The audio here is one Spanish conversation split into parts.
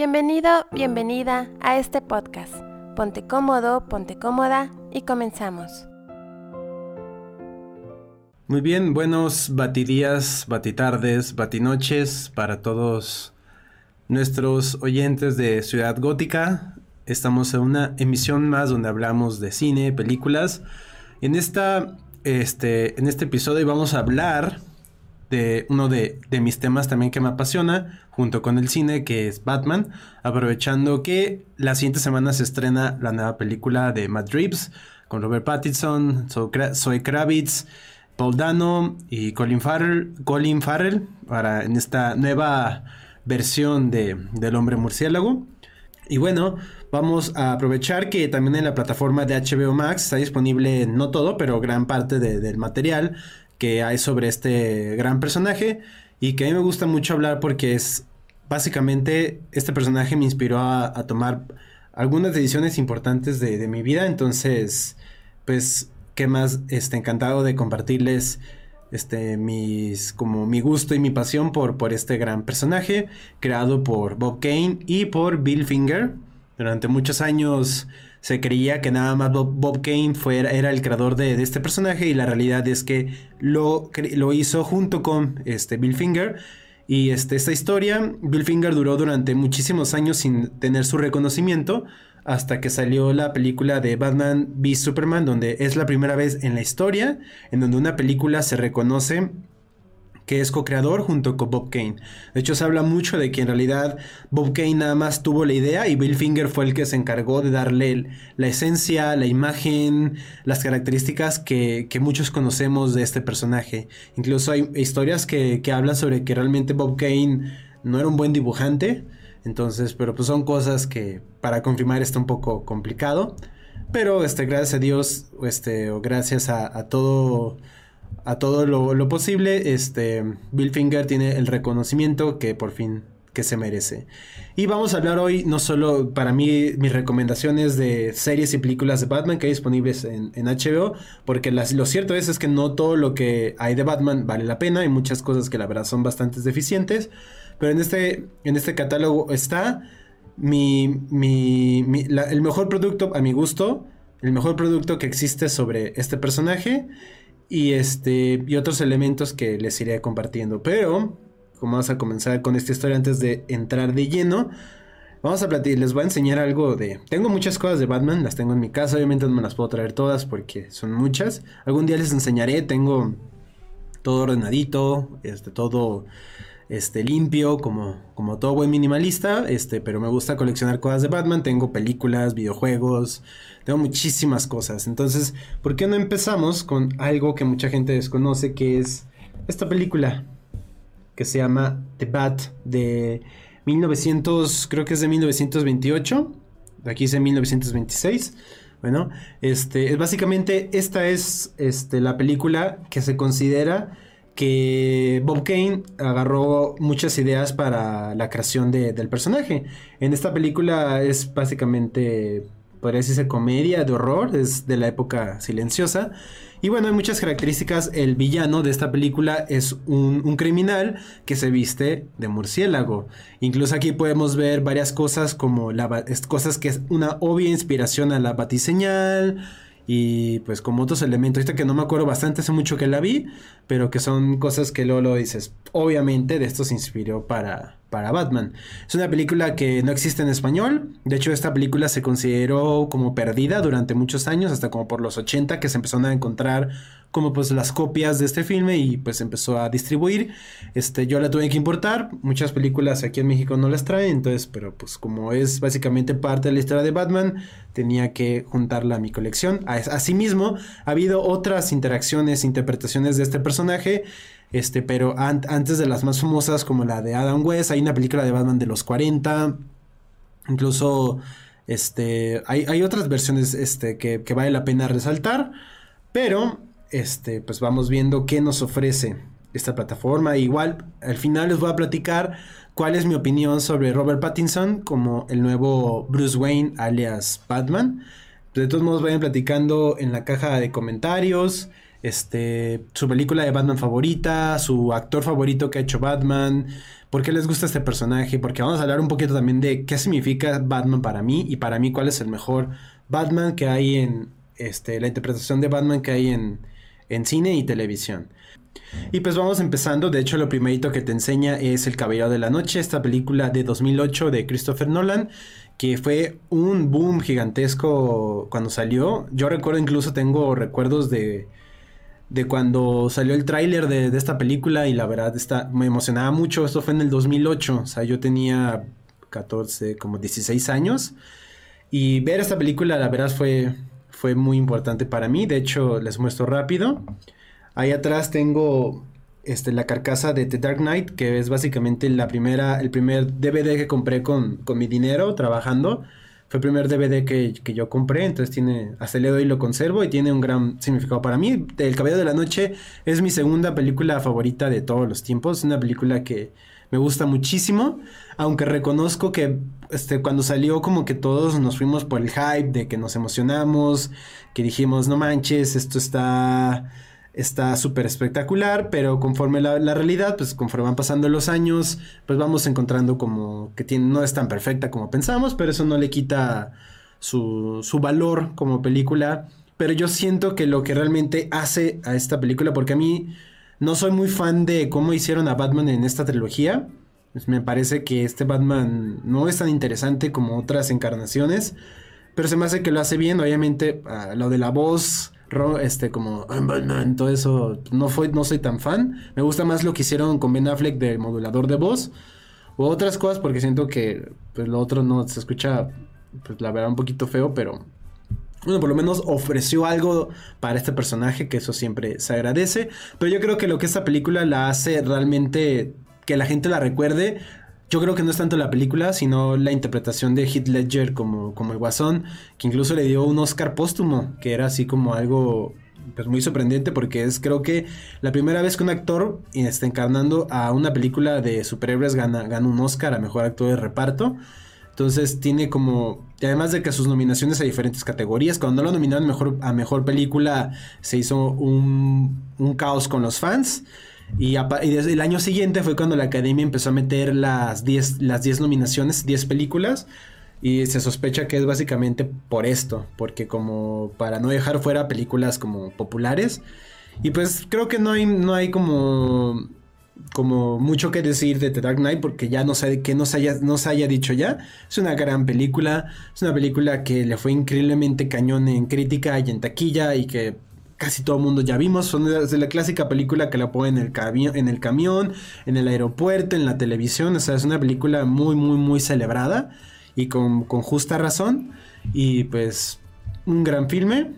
Bienvenido, bienvenida a este podcast. Ponte cómodo, ponte cómoda y comenzamos. Muy bien, buenos batidías, batitardes, batinoches para todos nuestros oyentes de Ciudad Gótica. Estamos en una emisión más donde hablamos de cine, películas. En, esta, este, en este episodio vamos a hablar de uno de, mis temas también que me apasiona, junto con el cine, que es Batman, aprovechando que la siguiente semana se estrena la nueva película de Matt Reeves, con Robert Pattinson, Zoe Kravitz, Paul Dano y Colin Farrell, Colin Farrell para, en esta nueva versión de, del hombre murciélago. Y bueno, vamos a aprovechar que también en la plataforma de HBO Max está disponible no todo, pero gran parte del material que hay sobre este gran personaje y que a mí me gusta mucho hablar porque es básicamente este personaje me inspiró a, tomar algunas decisiones importantes de, mi vida, entonces pues qué más este, encantado de compartirles este mis como mi gusto y mi pasión por, por este gran personaje creado por Bob Kane y por Bill Finger. Durante muchos años se creía que nada más Bob, Kane fuera, era el creador de, este personaje y la realidad es que lo, lo hizo junto con este, Bill Finger. Y este, esta historia, Bill Finger duró durante muchísimos años sin tener su reconocimiento hasta que salió la película de Batman v Superman, donde es la primera vez en la historia en donde una película se reconoce que es co-creador junto con Bob Kane. De hecho, se habla mucho de que en realidad Bob Kane nada más tuvo la idea y Bill Finger fue el que se encargó de darle la esencia, la imagen, las características que, muchos conocemos de este personaje. Incluso hay historias que, hablan sobre que realmente Bob Kane no era un buen dibujante. Entonces, pero pues son cosas que para confirmar está un poco complicado. Pero este, gracias a Dios, este, o gracias a todo a todo lo, posible, este, Bill Finger tiene el reconocimiento que por fin que se merece. Y vamos a hablar hoy no solo para mí mis recomendaciones de series y películas de Batman que hay disponibles en, HBO, porque lo cierto es, es que no todo lo que hay de Batman vale la pena, hay muchas cosas que la verdad son bastante deficientes, pero en este, en este catálogo está mi, mi, el mejor producto a mi gusto, el mejor producto que existe sobre este personaje y, este, y otros elementos que les iré compartiendo. Pero, como vamos a comenzar con esta historia antes de entrar de lleno, vamos a platicar, les voy a enseñar algo de... Tengo muchas cosas de Batman, las tengo en mi casa, obviamente no me las puedo traer todas porque son muchas. Algún día les enseñaré, tengo todo ordenadito, este, todo este, limpio, como, como todo buen minimalista, este, pero me gusta coleccionar cosas de Batman, tengo películas, videojuegos, tengo muchísimas cosas. Entonces, ¿por qué no empezamos con algo que mucha gente desconoce, que es esta película que se llama The Bat de 1900, creo que es de 1928, aquí de 1926. Bueno, este, básicamente esta es este, la película que se considera que Bob Kane agarró muchas ideas para la creación del personaje. En esta película es básicamente, podría decirse comedia de horror, es de la época silenciosa. Y bueno, hay muchas características. El villano de esta película es un, criminal que se viste de murciélago. Incluso aquí podemos ver varias cosas como cosas que es una obvia inspiración a la batiseñal y pues como otros elementos, ahorita que no me acuerdo bastante, hace mucho que la vi, pero que son cosas que luego lo dices, obviamente de esto se inspiró para, para Batman. Es una película que no existe en español, de hecho esta película se consideró como perdida durante muchos años, hasta como por los 80 que se empezaron a encontrar como pues las copias de este filme y pues empezó a distribuir. Este, yo la tuve que importar, muchas películas aquí en México no las traen, entonces, pero pues como es básicamente parte de la historia de Batman, tenía que juntarla a mi colección. Asimismo, ha habido otras interacciones, interpretaciones de este personaje. Este, pero antes de las más famosas, como la de Adam West, hay una película de Batman de los 40. Incluso este, hay, hay otras versiones este, que, que, vale la pena resaltar. Pero este, pues vamos viendo qué nos ofrece esta plataforma. Igual, al final les voy a platicar cuál es mi opinión sobre Robert Pattinson como el nuevo Bruce Wayne alias Batman. De todos modos, vayan platicando en la caja de comentarios. Este, su película de Batman favorita, su actor favorito que ha hecho Batman. por qué les gusta este personaje, porque vamos a hablar un poquito también de qué significa Batman para mí y para mí cuál es el mejor Batman que hay en este, la interpretación de Batman que hay en, en cine y televisión. Y pues vamos empezando, de hecho lo primerito que te enseña es El Caballero de la Noche, esta película de 2008 de Christopher Nolan, que fue un boom gigantesco cuando salió. Yo recuerdo incluso, tengo recuerdos de, de cuando salió el tráiler de, esta película y la verdad está, me emocionaba mucho. Esto fue en el 2008, o sea, yo tenía 14, como 16 años. Y ver esta película, la verdad, fue, fue muy importante para mí. De hecho, les muestro rápido. Ahí atrás tengo este, la carcasa de The Dark Knight, que es básicamente la primera, el primer DVD que compré con, con mi dinero trabajando. Fue el primer DVD que, yo compré, entonces tiene, hasta el día de lo conservo y tiene un gran significado para mí. El Caballero de la Noche es mi segunda película favorita de todos los tiempos. Es una película que me gusta muchísimo, aunque reconozco que este, cuando salió como que todos nos fuimos por el hype de que nos emocionamos, que dijimos, no manches, esto está está súper espectacular, pero conforme la, realidad, pues conforme van pasando los años, pues vamos encontrando como que no es tan perfecta como pensamos, pero eso no le quita su, su valor como película. Pero yo siento que lo que realmente hace a esta película, porque a mí no soy muy fan de cómo hicieron a Batman en esta trilogía, pues me parece que este Batman no es tan interesante como otras encarnaciones, pero se me hace que lo hace bien, obviamente, lo de la voz este como todo eso no fue no soy tan fan me gusta más lo que hicieron con Ben Affleck del modulador de voz o otras cosas porque siento que pues lo otro no se escucha pues la verdad un poquito feo pero bueno, por lo menos ofreció algo para este personaje, que eso siempre se agradece. Pero yo creo que lo que esta película la hace realmente que la gente la recuerde yo creo que no es tanto la película, sino la interpretación de Heath Ledger como, como el guasón, que incluso le dio un Oscar póstumo, que era así como algo pues muy sorprendente porque es creo que la primera vez que un actor está encarnando a una película de superhéroes gana, gana un Oscar a Mejor Actor de Reparto. Entonces tiene como, además de que sus nominaciones a diferentes categorías, cuando lo nominaron mejor, a Mejor Película se hizo un, un caos con los fans. Y, desde el año siguiente fue cuando la academia empezó a meter las 10 las diez nominaciones, 10 películas. Y se sospecha que es básicamente por esto, porque como para no dejar fuera películas como populares. Y pues creo que no hay, no hay como, como mucho que decir de The Dark Knight, porque ya no sé qué nos haya, nos haya dicho ya. Es una gran película, es una película que le fue increíblemente cañón en crítica y en taquilla y que casi todo el mundo ya vimos. Son de la clásica película que la ponen en el, en el camión, en el aeropuerto, en la televisión. O sea, es una película muy, muy, muy celebrada y con, justa razón. Y pues un gran filme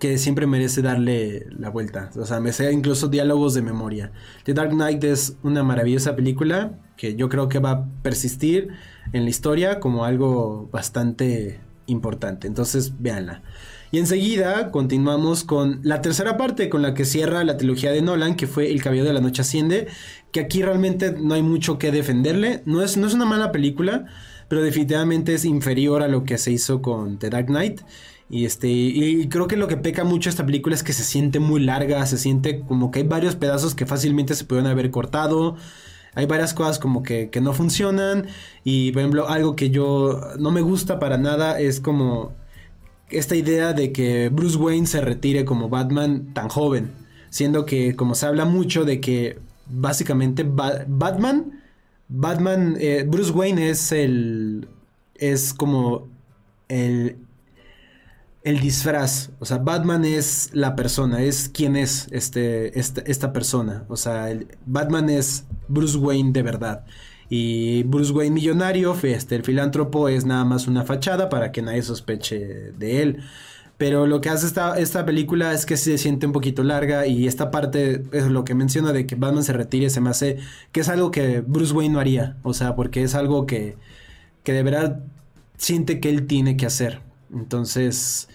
que siempre merece darle la vuelta. O sea, me sé incluso diálogos de memoria. The Dark Knight es una maravillosa película que yo creo que va a persistir en la historia como algo bastante importante. Entonces, véanla. Y enseguida continuamos con la tercera parte con la que cierra la trilogía de Nolan, que fue El Caballero de la Noche Asciende, que aquí realmente no hay mucho que defenderle. No es, no es una mala película, pero definitivamente es inferior a lo que se hizo con The Dark Knight. Y, este, y creo que lo que peca mucho esta película es que se siente muy larga, se siente como que hay varios pedazos que fácilmente se pueden haber cortado. Hay varias cosas como que, que no funcionan. Y por ejemplo, algo que yo no me gusta para nada es como esta idea de que Bruce Wayne se retire como Batman tan joven, siendo que como se habla mucho de que básicamente Batman, Batman, eh, Bruce Wayne es el, es como el, el disfraz, o sea, Batman es la persona, es quien es este, este esta persona, o sea, Batman es Bruce Wayne de verdad. Y Bruce Wayne millonario, este, el filántropo es nada más una fachada para que nadie sospeche de él. Pero lo que hace esta, esta película es que se siente un poquito larga y esta parte es lo que menciona de que Batman se retire, se me hace que es algo que Bruce Wayne no haría. O sea, porque es algo que, que de verdad siente que él tiene que hacer. Entonces,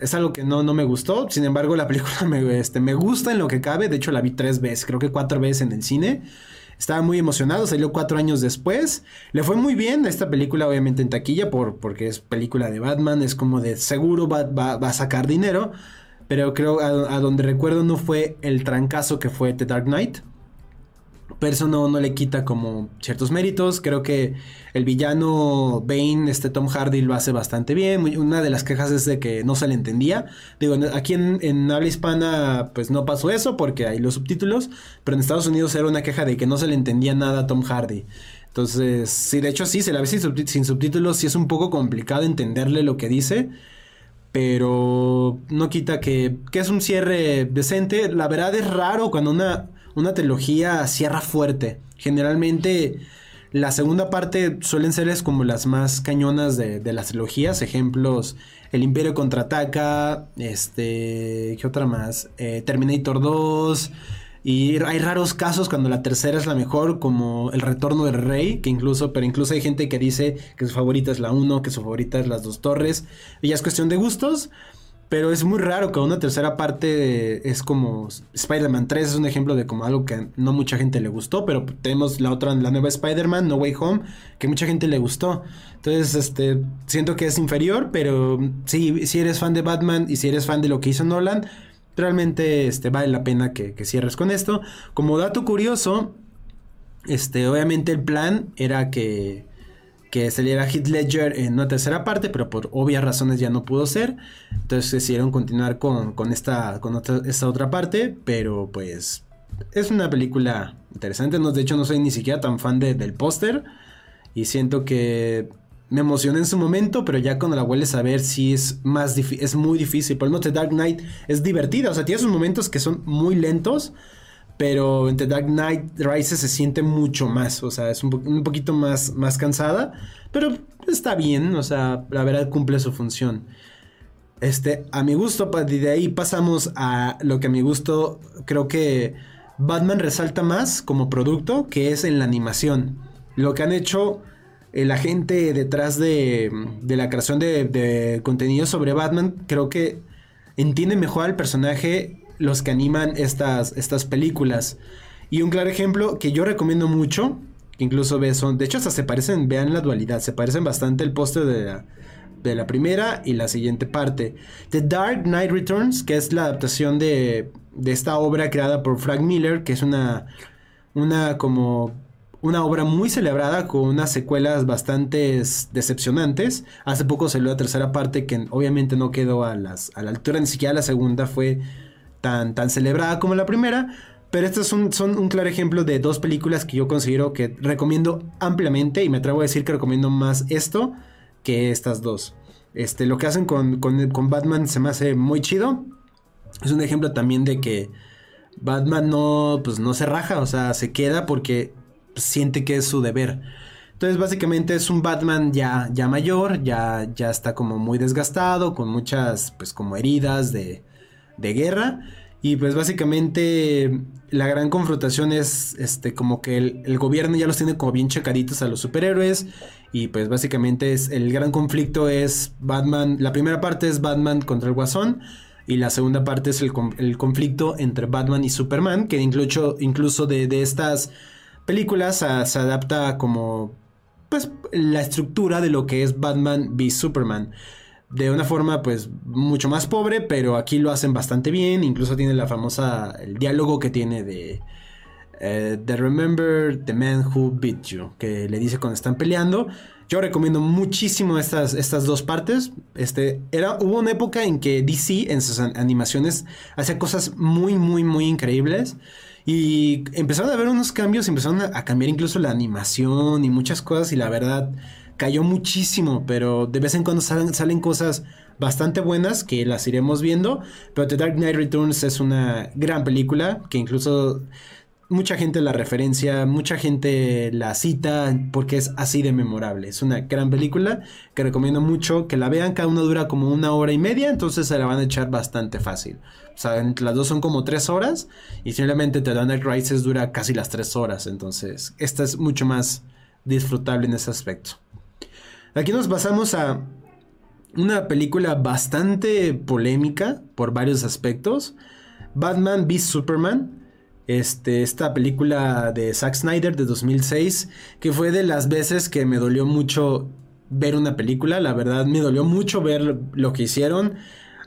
es algo que no, no me gustó. Sin embargo, la película me, este, me gusta en lo que cabe. De hecho, la vi tres veces, creo que cuatro veces en el cine. Estaba muy emocionado, salió cuatro años después. Le fue muy bien esta película, obviamente en taquilla, por, porque es película de Batman, es como de seguro va, a sacar dinero. Pero creo a, donde recuerdo no fue el trancazo que fue The Dark Knight. Pero eso no, le quita como ciertos méritos. Creo que el villano Bane, este Tom Hardy, lo hace bastante bien. Una de las quejas es de que no se le entendía. Digo, aquí en, habla hispana, pues no pasó eso porque hay los subtítulos, pero en Estados Unidos era una queja de que no se le entendía nada a Tom Hardy. Entonces, sí, de hecho sí, se la ve sin, subtítulos, sí es un poco complicado entenderle lo que dice pero no quita que, que, es un cierre decente. La verdad es raro cuando una, una trilogía cierra fuerte. Generalmente la segunda parte suelen ser como las más cañonas de, las trilogías. Ejemplos, El Imperio contraataca, este, ¿qué otra más? Eh, Terminator 2. Y hay raros casos cuando la tercera es la mejor, como El Retorno del Rey, que incluso, pero incluso hay gente que dice que su favorita es la 1, que su favorita es las dos torres. Y ya es cuestión de gustos. Pero es muy raro que una tercera parte es como Spider-Man 3 es un ejemplo de como algo que no mucha gente le gustó, pero tenemos la otra, la nueva Spider-Man, No Way Home, que mucha gente le gustó. Entonces, este, siento que es inferior, pero sí, si eres fan de Batman y si eres fan de lo que hizo Nolan, realmente este, vale la pena que, que cierres con esto. Como dato curioso, este, obviamente el plan era que que saliera Heath Ledger en una tercera parte, pero por obvias razones ya no pudo ser. Entonces decidieron continuar con, esta, con otra, esta otra parte, pero pues es una película interesante. No, de hecho, no soy ni siquiera tan fan del póster y siento que me emocioné en su momento, pero ya cuando la vuelves a ver sí es más es muy difícil. Por el The Dark Knight es divertida, o sea, tiene sus momentos que son muy lentos, pero en The Dark Knight Rises se siente mucho más, o sea, es un, poquito más, más cansada, pero está bien, o sea, la verdad cumple su función. Este, a mi gusto, de ahí pasamos a lo que a mi gusto creo que Batman resalta más como producto, que es en la animación. Lo que han hecho eh, la gente detrás de, de la creación de, de contenido sobre Batman, creo que entiende mejor al personaje los que animan estas, estas películas. Y un claro ejemplo que yo recomiendo mucho, que incluso ves, son, de hecho hasta se parecen, vean la dualidad, se parecen bastante el póster de la, de la primera y la siguiente parte. The Dark Knight Returns, que es la adaptación de, de esta obra creada por Frank Miller, que es una, una como una obra muy celebrada con unas secuelas bastante decepcionantes. Hace poco salió la tercera parte que obviamente no quedó a, las, a la altura, ni siquiera la segunda fue tan, tan celebrada como la primera. Pero estos son, son, un claro ejemplo de dos películas que yo considero que recomiendo ampliamente y me atrevo a decir que recomiendo más esto que estas dos. Este, lo que hacen con, con, Batman se me hace muy chido. Es un ejemplo también de que Batman no, pues no se raja, o sea, se queda porque siente que es su deber. Entonces básicamente es un Batman ya, ya mayor, ya, ya está como muy desgastado, con muchas pues como heridas de, de guerra. Y pues básicamente la gran confrontación es este como que el, gobierno ya los tiene como bien checaditos a los superhéroes. Y pues básicamente es el gran conflicto es Batman. La primera parte es Batman contra el Guasón. Y la segunda parte es el, conflicto entre Batman y Superman. Que incluso, incluso de, estas películas se adapta como pues la estructura de lo que es Batman v Superman de una forma pues mucho más pobre, pero aquí lo hacen bastante bien, incluso tiene la famosa, el diálogo que tiene de, eh, de Remember the Man Who Beat You, que le dice cuando están peleando. Yo recomiendo muchísimo estas, estas dos partes. Este, era, hubo una época en que DC en sus animaciones hacía cosas muy, muy, muy increíbles. Y empezaron a haber unos cambios, empezaron a cambiar incluso la animación y muchas cosas. Y la verdad, cayó muchísimo, pero de vez en cuando salen, cosas bastante buenas que las iremos viendo. Pero The Dark Knight Returns es una gran película que incluso mucha gente la referencia, mucha gente la cita porque es así de memorable. Es una gran película que recomiendo mucho que la vean. Cada una dura como una hora y media, entonces se la van a echar bastante fácil. O sea, las dos son como tres horas y simplemente The Dark Knight Rises dura casi las tres horas. Entonces, esta es mucho más disfrutable en ese aspecto. Aquí nos pasamos a una película bastante polémica por varios aspectos. Batman v Superman. Este, esta película de Zack Snyder de 2006, que fue de las veces que me dolió mucho ver una película. La verdad, me dolió mucho ver lo que hicieron.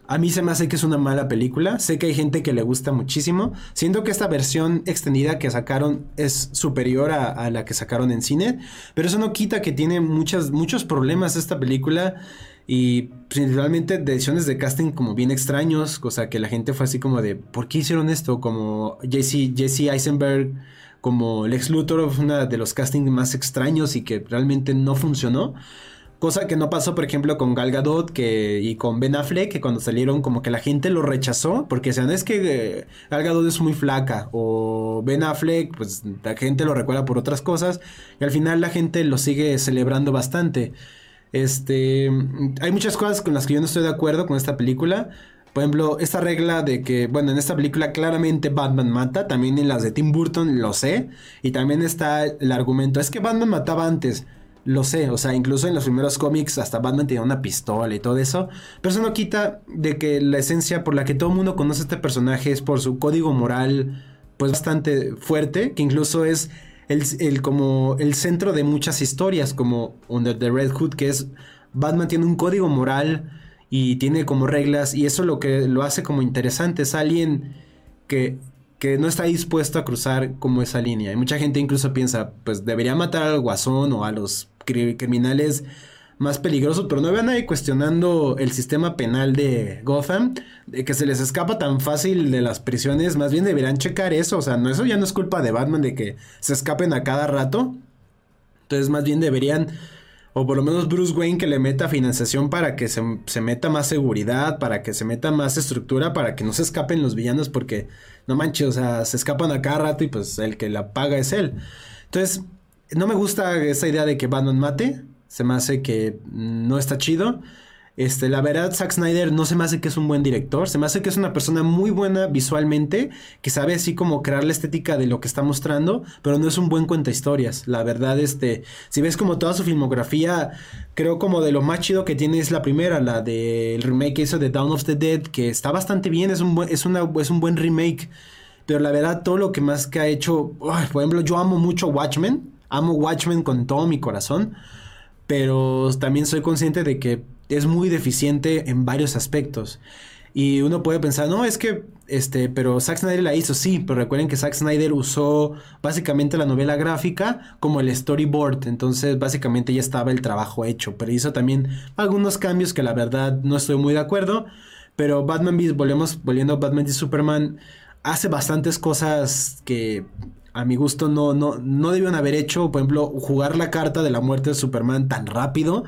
A mí se me hace que es una mala película. Sé que hay gente que le gusta muchísimo. Siento que esta versión extendida que sacaron es superior a, la que sacaron en cine. Pero eso no quita que tiene muchos problemas esta película. Y principalmente decisiones de casting como bien extraños. Cosa que la gente fue así como de, ¿por qué hicieron esto? Como Jesse, Jesse Eisenberg, como Lex Luthor, una de los castings más extraños y que realmente no funcionó. Cosa que no pasó, por ejemplo, con Gal Gadot que, y con Ben Affleck, que cuando salieron como que la gente lo rechazó, porque decían, es que eh, Gal Gadot es muy flaca, o Ben Affleck, pues la gente lo recuerda por otras cosas, y al final la gente lo sigue celebrando bastante. Este, hay muchas cosas con las que yo no estoy de acuerdo con esta película. Por ejemplo, esta regla de que, bueno, en esta película claramente Batman mata, también en las de Tim Burton lo sé, y también está el argumento, es que Batman mataba antes. Lo sé, o sea, incluso en los primeros cómics hasta Batman tenía una pistola y todo eso. Pero eso no quita de que la esencia por la que todo el mundo conoce a este personaje es por su código moral, pues bastante fuerte, que incluso es el, como el centro de muchas historias, como Under the Red Hood, que es Batman tiene un código moral y tiene como reglas, y eso lo que lo hace como interesante. Es alguien que que no está dispuesto a cruzar como esa línea. Y mucha gente incluso piensa, pues debería matar al guasón o a los criminales más peligrosos, pero no veo a nadie cuestionando el sistema penal de Gotham, de que se les escapa tan fácil de las prisiones, más bien deberían checar eso, o sea, no, eso ya no es culpa de Batman de que se escapen a cada rato, entonces más bien deberían, o por lo menos Bruce Wayne que le meta financiación para que se, se meta más seguridad, para que se meta más estructura, para que no se escapen los villanos, porque no manches, o sea, se escapan a cada rato y pues el que la paga es él. Entonces, no me gusta esa idea de que Batman mate. Se me hace que no está chido. Este, la verdad, Zack Snyder no se me hace que es un buen director, se me hace que es una persona muy buena visualmente, que sabe así como crear la estética de lo que está mostrando, pero no es un buen cuenta historias. La verdad, este, si ves como toda su filmografía, creo como de lo más chido que tiene es la primera, la del remake eso de Dawn of the Dead, que está bastante bien, es un es una, es un buen remake. Pero la verdad, todo lo que más que ha hecho, por ejemplo, yo amo mucho Watchmen, amo Watchmen con todo mi corazón, pero también soy consciente de que es muy deficiente en varios aspectos. Y uno puede pensar, no, es que, este, pero Zack Snyder la hizo, sí, pero recuerden que Zack Snyder usó básicamente la novela gráfica como el storyboard, entonces básicamente ya estaba el trabajo hecho, pero hizo también algunos cambios que la verdad no estoy muy de acuerdo, pero Batman volvemos, volviendo a Batman y Superman, hace bastantes cosas que a mi gusto no, no, no debieron haber hecho. Por ejemplo, jugar la carta de la muerte de Superman tan rápido.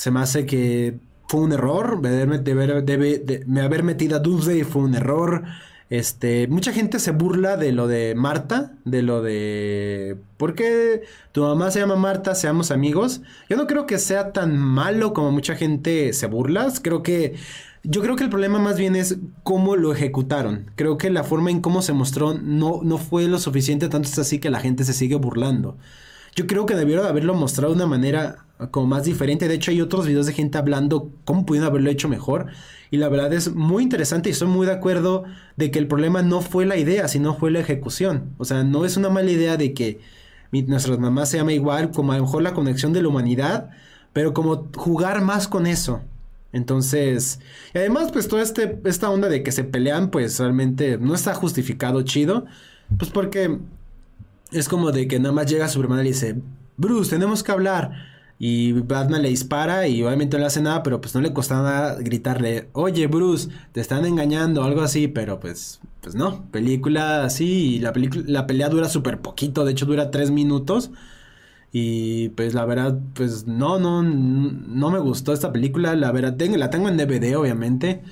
Se me hace que fue un error. me haber metido a Doomsday fue un error. Este, mucha gente se burla de lo de Marta, de lo de ¿por qué tu mamá se llama Marta? Seamos amigos. Yo no creo que sea tan malo como mucha gente se burla. Creo que yo creo que el problema más bien es cómo lo ejecutaron. Creo que la forma en cómo se mostró no, no fue lo suficiente, tanto es así que la gente se sigue burlando. Yo creo que debieron haberlo mostrado de una manera como más diferente. De hecho, hay otros videos de gente hablando cómo pudieron haberlo hecho mejor. Y la verdad es muy interesante y estoy muy de acuerdo de que el problema no fue la idea, sino fue la ejecución. O sea, no es una mala idea de que nuestras mamás se llama igual, como a lo mejor la conexión de la humanidad, pero como jugar más con eso. Entonces, y además, pues toda este, esta onda de que se pelean, pues realmente no está justificado chido. Pues porque es como de que nada más llega Superman y dice, Bruce, tenemos que hablar. Y Batman le dispara y obviamente no le hace nada, pero pues no le cuesta nada gritarle, oye Bruce, te están engañando, algo así, pero pues, pues no, película así, y la, la pelea dura súper poquito, de hecho dura tres minutos. Y pues la verdad, pues no, no, no me gustó esta película. La verdad, tengo, la tengo en DVD, obviamente.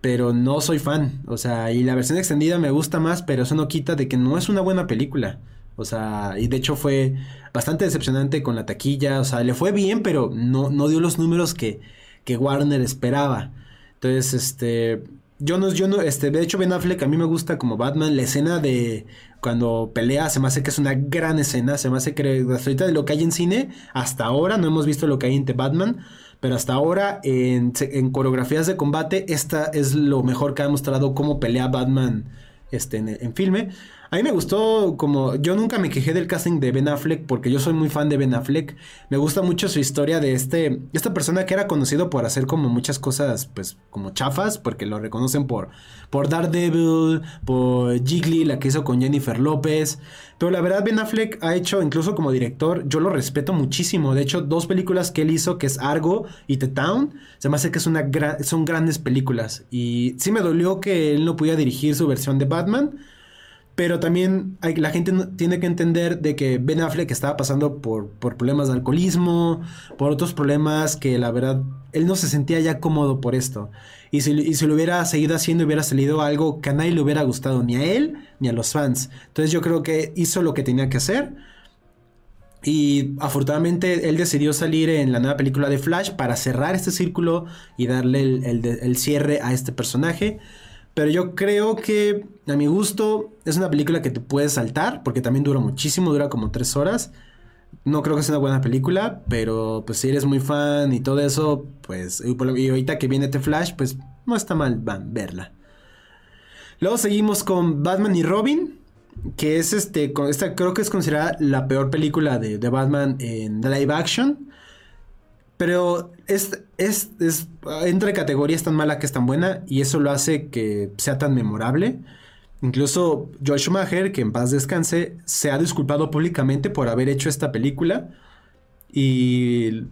Pero no soy fan. O sea, y la versión extendida me gusta más, pero eso no quita de que no es una buena película. O sea, y de hecho fue bastante decepcionante con la taquilla. O sea, le fue bien, pero no, no dio los números que, que Warner esperaba. Entonces, este, yo no, yo no, este, de hecho Ben Affleck a mí me gusta como Batman, la escena de cuando pelea se me hace que es una gran escena, se me hace que ahorita de lo que hay en cine, hasta ahora no hemos visto lo que hay en Batman, pero hasta ahora en, coreografías de combate esta es lo mejor que ha mostrado cómo pelea Batman este, en, en, filme. A mí me gustó como yo nunca me quejé del casting de Ben Affleck porque yo soy muy fan de Ben Affleck. Me gusta mucho su historia de este esta persona que era conocido por hacer como muchas cosas pues como chafas porque lo reconocen por por Daredevil, por Jiggly, la que hizo con Jennifer López. Pero la verdad Ben Affleck ha hecho incluso como director, yo lo respeto muchísimo. De hecho, dos películas que él hizo que es Argo y The Town, se me hace que es una son grandes películas y sí me dolió que él no pudiera dirigir su versión de Batman pero también la gente tiene que entender de que Ben Affleck estaba pasando por, problemas de alcoholismo, por otros problemas que la verdad él no se sentía ya cómodo por esto. Y si, y lo hubiera seguido haciendo hubiera salido algo que a nadie le hubiera gustado, ni a él ni a los fans. Entonces yo creo que hizo lo que tenía que hacer. Y afortunadamente él decidió salir en la nueva película de Flash para cerrar este círculo y darle el cierre a este personaje. Pero yo creo que, a mi gusto, es una película que te puedes saltar, porque también dura muchísimo, dura como tres horas. No creo que sea una buena película, pero pues si eres muy fan y todo eso, pues y ahorita que viene The Flash, pues no está mal van, verla. Luego seguimos con Batman y Robin, que es este, esta creo que es considerada la peor película de, de Batman en live action. Pero es, es, es, entre categorías tan mala que es tan buena y eso lo hace que sea tan memorable. Incluso Josh Schumacher, que en paz descanse, se ha disculpado públicamente por haber hecho esta película. Y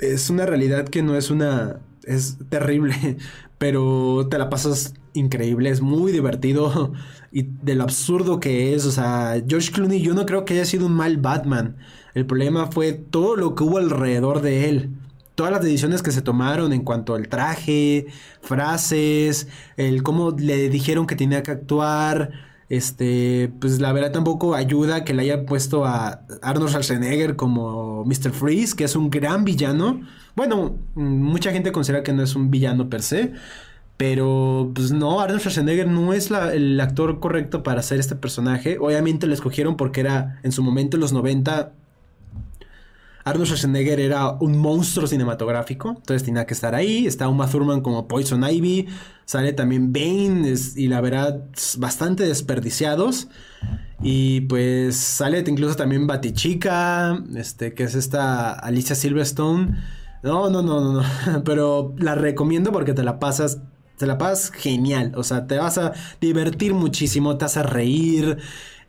es una realidad que no es una... es terrible, pero te la pasas increíble, es muy divertido y de lo absurdo que es. O sea, George Clooney yo no creo que haya sido un mal Batman. El problema fue todo lo que hubo alrededor de él. Todas las decisiones que se tomaron en cuanto al traje, frases, el cómo le dijeron que tenía que actuar. Este, pues la verdad tampoco ayuda que le haya puesto a Arnold Schwarzenegger como Mr. Freeze, que es un gran villano. Bueno, mucha gente considera que no es un villano per se, pero pues no, Arnold Schwarzenegger no es el actor correcto para hacer este personaje. Obviamente lo escogieron porque era en su momento en los 90 Arnold Schwarzenegger era un monstruo cinematográfico, entonces tenía que estar ahí. Está Uma Thurman como Poison Ivy, sale también Bane y la verdad bastante desperdiciados. Y pues sale incluso también Batichica, este, que es esta Alicia Silverstone. No, no, no, no, no, pero la recomiendo porque te la pasas te la pasas genial, o sea, te vas a divertir muchísimo, te vas a reír,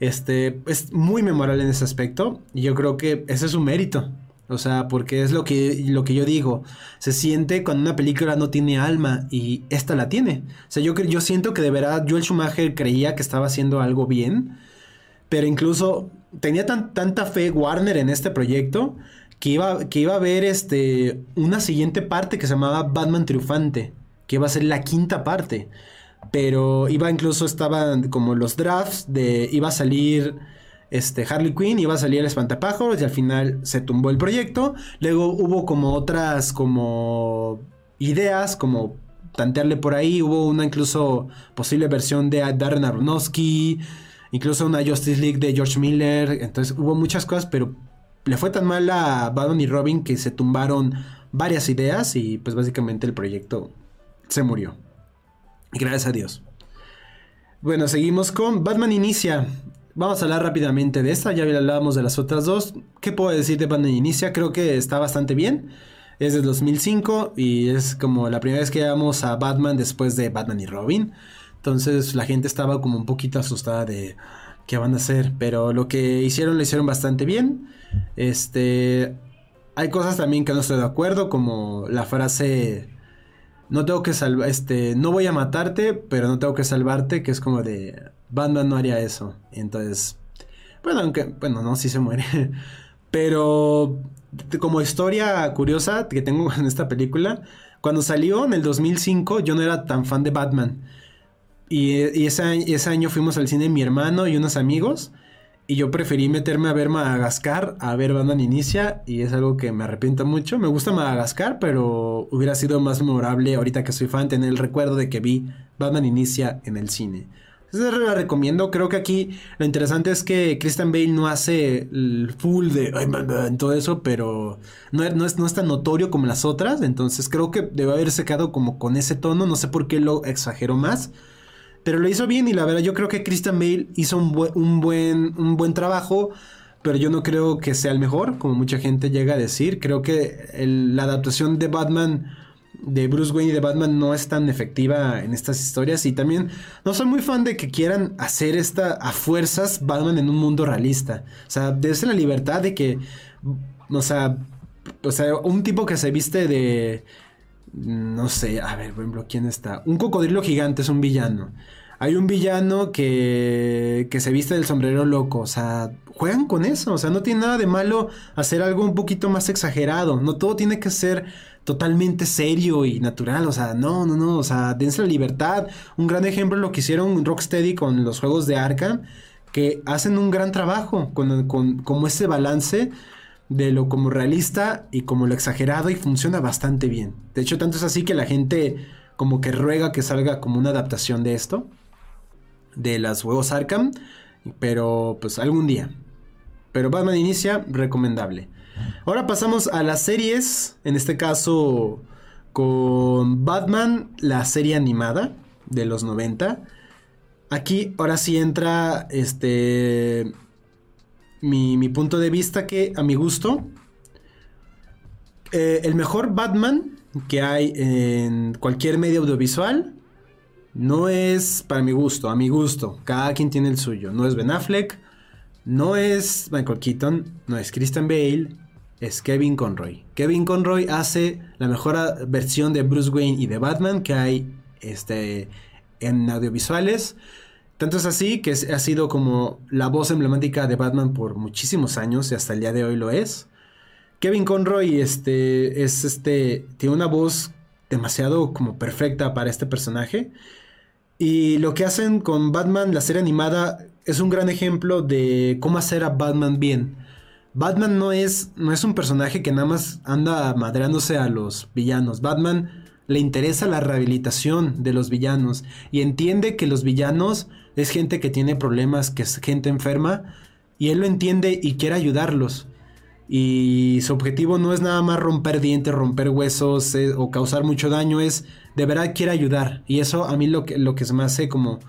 este, es muy memorable en ese aspecto y yo creo que ese es un mérito. O sea, porque es lo que, lo que yo digo. Se siente cuando una película no tiene alma y esta la tiene. O sea, yo, yo siento que de verdad Joel Schumacher creía que estaba haciendo algo bien. Pero incluso tenía tanta fe Warner en este proyecto que iba, que iba a haber este, una siguiente parte que se llamaba Batman Triunfante. Que iba a ser la quinta parte. Pero iba incluso, estaban como los drafts de. iba a salir este, Harley Quinn, iba a salir el espantapájaros y al final se tumbó el proyecto. Luego hubo como otras como ideas, como tantearle por ahí. Hubo una incluso posible versión de Darren Aronofsky, incluso una Justice League de George Miller. Entonces hubo muchas cosas, pero le fue tan mal a Batman y Robin que se tumbaron varias ideas y pues básicamente el proyecto se murió. Gracias a Dios. Bueno, seguimos con Batman Inicia. Vamos a hablar rápidamente de esta, ya hablábamos de las otras dos. ¿Qué puedo decir de Batman Inicia? Creo que está bastante bien. Es de 2005 y es como la primera vez que vamos a Batman después de Batman y Robin. Entonces la gente estaba como un poquito asustada de qué van a hacer, pero lo que hicieron lo hicieron bastante bien. Este, hay cosas también que no estoy de acuerdo, como la frase no tengo que salvar, este, no voy a matarte, pero no tengo que salvarte, que es como de, Batman no haría eso. Entonces, bueno, aunque, bueno, no, sí se muere. Pero como historia curiosa que tengo en esta película, cuando salió en el 2005 yo no era tan fan de Batman. Y, ese, ese, año fuimos al cine mi hermano y unos amigos. Y yo preferí meterme a ver Madagascar, a ver Batman Inicia, y es algo que me arrepiento mucho. Me gusta Madagascar, pero hubiera sido más memorable ahorita que soy fan tener el recuerdo de que vi Batman Inicia en el cine. Entonces la recomiendo. Creo que aquí lo interesante es que Christian Bale no hace el full de en todo eso, pero no, no, es, no tan notorio como las otras. Entonces creo que debe haberse quedado como con ese tono. No sé por qué lo exageró más. Pero lo hizo bien y la verdad yo creo que Christian Bale hizo un, un, buen, un buen trabajo, pero yo no creo que sea el mejor, como mucha gente llega a decir. Creo que la adaptación de Batman de Bruce Wayne y de Batman no es tan efectiva en estas historias y también no soy muy fan de que quieran hacer esta a fuerzas Batman en un mundo realista. O sea, desde la libertad de que, o sea, o sea, un tipo que se viste de no sé, a ver, por ejemplo, ¿quién está? Un cocodrilo gigante es un villano. Hay un villano que, que se viste del sombrero loco, o sea, juegan con eso, o sea, no tiene nada de malo hacer algo un poquito más exagerado, no todo tiene que ser totalmente serio y natural, o sea, no, no, no, o sea, dense la libertad. Un gran ejemplo es lo que hicieron Rocksteady con los juegos de Arkham, que hacen un gran trabajo con, con como ese balance de lo como realista y como lo exagerado y funciona bastante bien. De hecho, tanto es así que la gente como que ruega que salga como una adaptación de esto, de los juegos Arkham, pero pues algún día. Pero Batman Inicia, recomendable. Ahora pasamos a las series, en este caso con Batman, la serie animada de los 90. Aquí ahora sí entra este mi, punto de vista que a mi gusto, eh, el mejor Batman que hay en cualquier medio audiovisual no es para mi gusto, a mi gusto. Cada quien tiene el suyo. No es Ben Affleck, no es Michael Keaton, no es Christian Bale, es Kevin Conroy. Kevin Conroy hace la mejor versión de Bruce Wayne y de Batman que hay este, en audiovisuales. Tanto es así que ha sido como la voz emblemática de Batman por muchísimos años y hasta el día de hoy lo es. Kevin Conroy este, es este, tiene una voz demasiado como perfecta para este personaje. Y lo que hacen con Batman, la serie animada, es un gran ejemplo de cómo hacer a Batman bien. Batman no es, no es un personaje que nada más anda madreándose a los villanos. Batman le interesa la rehabilitación de los villanos y entiende que los villanos es gente que tiene problemas, que es gente enferma, y él lo entiende y quiere ayudarlos. Y su objetivo no es nada más romper dientes, romper huesos eh, o causar mucho daño, es de verdad quiere ayudar. Y eso a mí lo que, lo que se me hace como,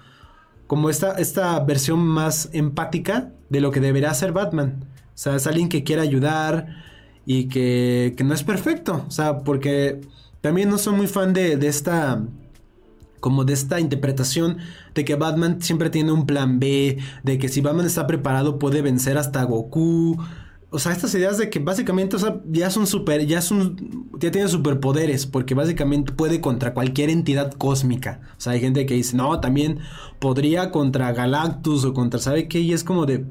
como esta, esta versión más empática de lo que debería ser Batman. O sea, es alguien que quiere ayudar y que, que no es perfecto. O sea, porque también no soy muy fan de, de esta como de esta interpretación de que Batman siempre tiene un plan B, de que si Batman está preparado puede vencer hasta Goku. O sea, estas ideas de que básicamente, ya son super, ya son, ya tienen superpoderes, porque básicamente puede contra cualquier entidad cósmica. O sea, hay gente que dice, no, también podría contra Galactus o contra, ¿sabe qué? Y es como de,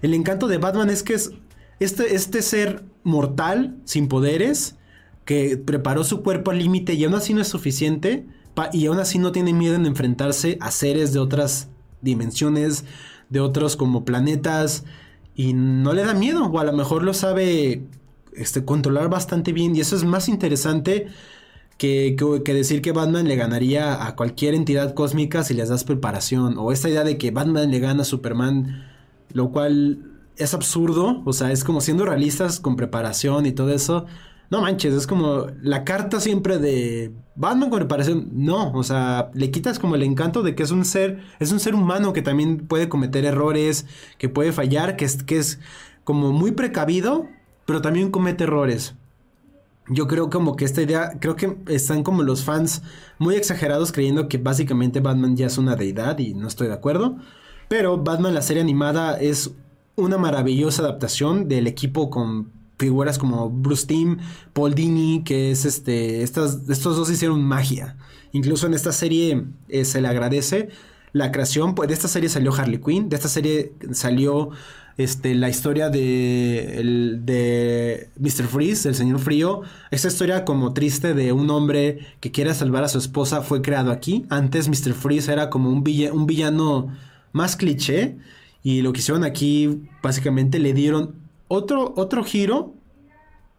el encanto de Batman es que es este, este ser mortal, sin poderes, que preparó su cuerpo al límite y aún así no es suficiente y aún así no tiene miedo en enfrentarse a seres de otras dimensiones, de otros como planetas, y no le da miedo, o a lo mejor lo sabe este, controlar bastante bien, y eso es más interesante que, que, decir que Batman le ganaría a cualquier entidad cósmica si les das preparación, o esta idea de que Batman le gana a Superman, lo cual es absurdo, o sea, es como siendo realistas con preparación y todo eso no manches, es como la carta siempre de Batman con reparación. No, o sea, le quitas como el encanto de que es un ser, es un ser humano que también puede cometer errores, que puede fallar, que es, que es como muy precavido, pero también comete errores. Yo creo como que esta idea, creo que están como los fans muy exagerados creyendo que básicamente Batman ya es una deidad y no estoy de acuerdo. Pero Batman, la serie animada, es una maravillosa adaptación del equipo con figuras como Bruce Timm, Paul Dini, que es este, estas, estos dos hicieron magia. Incluso en esta serie eh, se le agradece la creación, pues de esta serie salió Harley Quinn, de esta serie salió este, la historia de, el, de Mr. Freeze, el señor frío. Esa historia como triste de un hombre que quiere salvar a su esposa fue creado aquí. Antes Mr. Freeze era como un villano más cliché. Y lo que hicieron aquí, básicamente le dieron otro, otro giro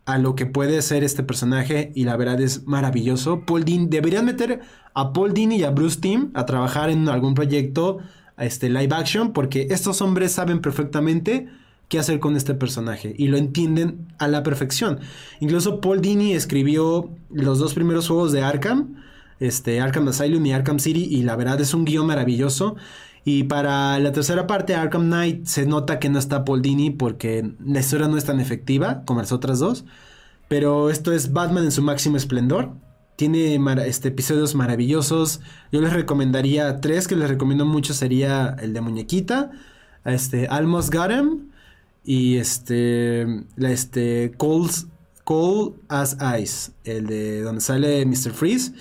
a lo que puede ser este personaje y la verdad es maravilloso. Paul Dean, deberían meter a Paul Dini y a Bruce Timm a trabajar en algún proyecto este, live action porque estos hombres saben perfectamente qué hacer con este personaje y lo entienden a la perfección. Incluso Paul Dini escribió los dos primeros juegos de Arkham este, Arkham Asylum y Arkham City y la verdad es un guion maravilloso. Y para la tercera parte, Arkham Knight, se nota que no está Paul Dini porque la historia no es tan efectiva como las otras dos. Pero esto es Batman en su máximo esplendor. Tiene este, episodios maravillosos. Yo les recomendaría tres que les recomiendo mucho. Sería el de Muñequita, este, Almost Him y este, este, Cold as Ice, el de donde sale Mr. Freeze.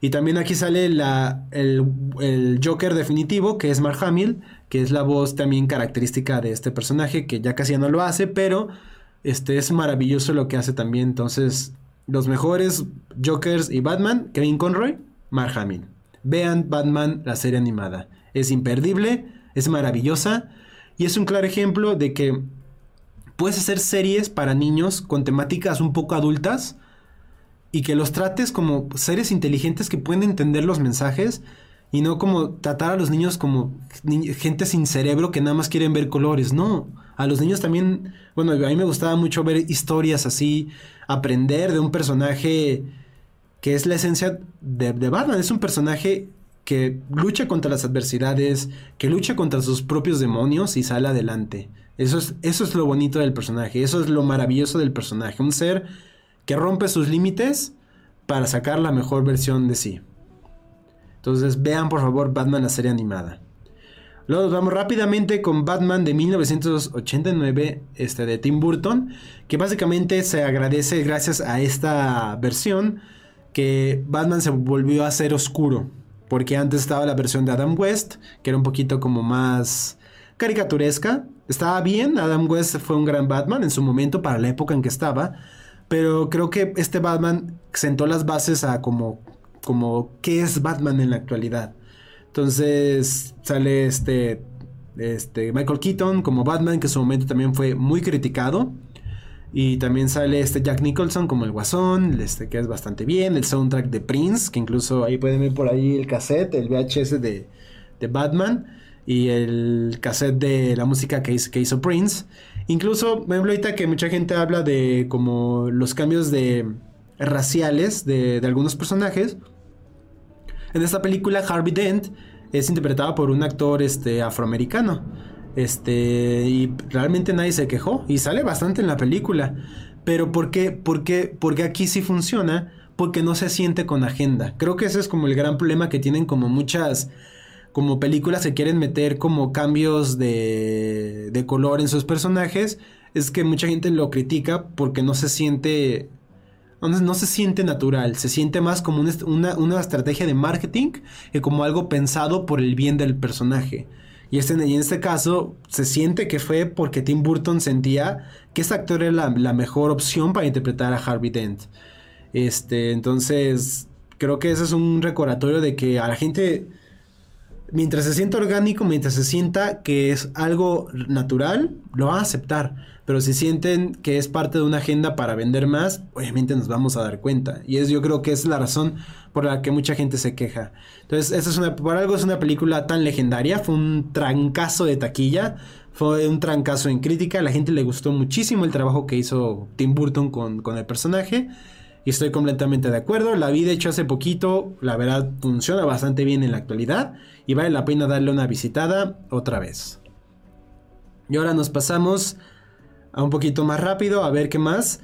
Y también aquí sale la, el, Joker definitivo, que es Mark Hamill, que es la voz también característica de este personaje, que ya casi ya no lo hace, pero este, es maravilloso lo que hace también. Entonces, los mejores Jokers y Batman, Kevin Conroy, Mark Hamill. Vean Batman, la serie animada. Es imperdible, es maravillosa y es un claro ejemplo de que puedes hacer series para niños con temáticas un poco adultas y que los trates como seres inteligentes que pueden entender los mensajes y no como tratar a los niños como gente sin cerebro que nada más quieren ver colores. No, a los niños también, bueno, a mí me gustaba mucho ver historias así, aprender de un personaje que es la esencia de, de Batman. Es un personaje que lucha contra las adversidades, que lucha contra sus propios demonios y sale adelante. Eso es, eso es lo bonito del personaje, eso es lo maravilloso del personaje. Un ser que rompe sus límites para sacar la mejor versión de sí. Entonces vean por favor Batman la serie animada. Luego nos vamos rápidamente con Batman de 1989, este de Tim Burton, que básicamente se agradece gracias a esta versión que Batman se volvió a ser oscuro, porque antes estaba la versión de Adam West, que era un poquito como más caricaturesca. Estaba bien, Adam West fue un gran Batman en su momento para la época en que estaba, pero creo que este Batman sentó las bases a como, como qué es Batman en la actualidad. Entonces sale este, este Michael Keaton como Batman, que en su momento también fue muy criticado. Y también sale este Jack Nicholson como el Guasón, este que es bastante bien. El soundtrack de Prince, que incluso ahí pueden ver por ahí el cassette, el VHS de, de Batman. Y el cassette de la música que que hizo Prince. Incluso, me ahorita que mucha gente habla de como los cambios de raciales de, algunos personajes. En esta película, Harvey Dent es interpretado por un actor este, afroamericano. Este, y realmente nadie se quejó. Y sale bastante en la película. Pero ¿por qué? ¿Por qué? Porque aquí sí funciona. Porque no se siente con agenda. Creo que ese es como el gran problema que tienen como muchas como películas que quieren meter como cambios de, de color en sus personajes, es que mucha gente lo critica porque no se siente no, se siente natural, se siente más como una, una, estrategia de marketing que como algo pensado por el bien del personaje. Y, este, en este caso se siente que fue porque Tim Burton sentía que este actor era la, la, mejor opción para interpretar a Harvey Dent. Este, entonces, creo que ese es un recordatorio de que a la gente mientras se sienta orgánico, mientras se sienta que es algo natural, lo van a aceptar. Pero si sienten que es parte de una agenda para vender más, obviamente nos vamos a dar cuenta. Y es, yo creo que es la razón por la que mucha gente se queja. Entonces, esta es una, por algo es una película tan legendaria. Fue un trancazo de taquilla. Fue un trancazo en crítica. A la gente le gustó muchísimo el trabajo que hizo Tim Burton con, con el personaje. Y estoy completamente de acuerdo. La vi de hecho hace poquito. La verdad funciona bastante bien en la actualidad. Y vale la pena darle una visitada otra vez. Y ahora nos pasamos a un poquito más rápido. A ver qué más.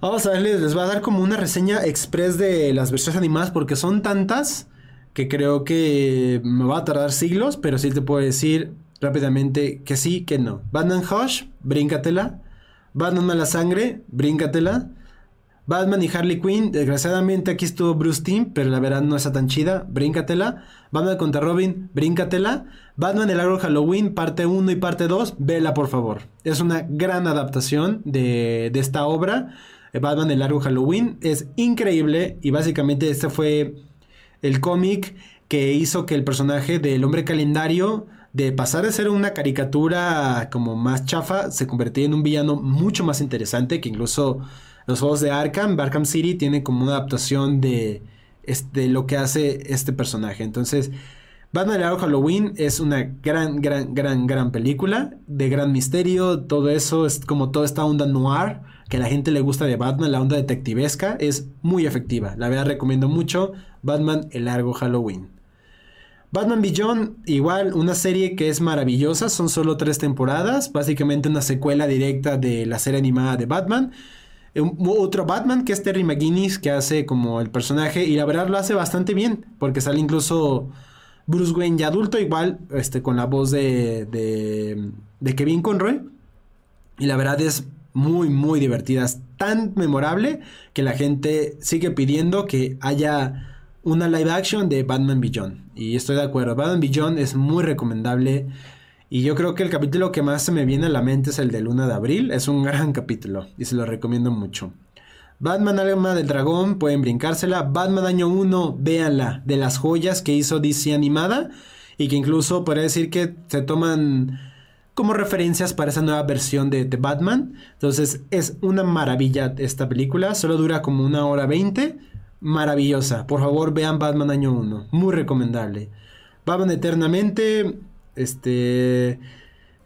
Vamos a verles, les voy a dar como una reseña express de las versiones animadas. Porque son tantas que creo que me va a tardar siglos. Pero sí te puedo decir rápidamente que sí, que no. Batman Hush, bríncatela. Batman Mala Sangre, bríncatela. Batman y Harley Quinn, desgraciadamente aquí estuvo Bruce Timm, pero la verdad no está tan chida, bríncatela. Batman contra Robin, bríncatela. Batman el árbol Halloween, parte 1 y parte 2, vela por favor. Es una gran adaptación de, de esta obra. Batman el árbol Halloween es increíble y básicamente este fue el cómic que hizo que el personaje del hombre calendario de pasar de ser una caricatura como más chafa se convirtiera en un villano mucho más interesante que incluso los juegos de Arkham, Arkham City, tienen como una adaptación de, este, lo que hace este personaje. Entonces, Batman el Halloween es una gran, gran, gran, gran película de gran misterio. Todo eso es como toda esta onda noir que a la gente le gusta de Batman, la onda detectivesca, es muy efectiva. La verdad recomiendo mucho Batman El Largo Halloween. Batman Beyond, igual una serie que es maravillosa, son solo tres temporadas, básicamente una secuela directa de la serie animada de Batman. Otro Batman que es Terry McGuinness que hace como el personaje y la verdad lo hace bastante bien porque sale incluso Bruce Wayne ya adulto igual este con la voz de, de, de Kevin Conroy y la verdad es muy muy divertida, es tan memorable que la gente sigue pidiendo que haya una live action de Batman Beyond. Y estoy de acuerdo, Batman Beyond es muy recomendable. Y yo creo que el capítulo que más se me viene a la mente es el de Luna de Abril. Es un gran capítulo y se lo recomiendo mucho. Batman Alma del Dragón, pueden brincársela. Batman Año 1, véanla, de las joyas que hizo DC animada. Y que incluso podría decir que se toman como referencias para esa nueva versión de, de Batman. Entonces es una maravilla esta película. Solo dura como una hora veinte maravillosa. Por favor, vean Batman Año 1. Muy recomendable. Batman Eternamente. Este.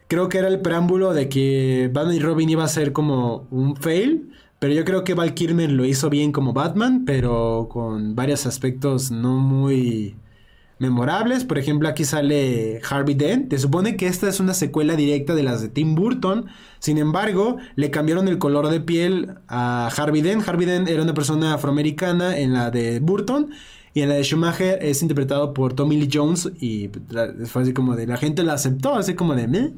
Creo que era el preámbulo de que Batman y Robin iba a ser como un fail. Pero yo creo que Val Kilmer lo hizo bien como Batman, pero con varios aspectos no muy memorables. Por ejemplo, aquí sale Harvey Dent. Se supone que esta es una secuela directa de las de Tim Burton. Sin embargo, le cambiaron el color de piel a Harvey Dent. Harvey Dent era una persona afroamericana en la de Burton. Y en la de Schumacher es interpretado por Tommy Lee Jones. Y fue así como de la gente la aceptó, así como de meh.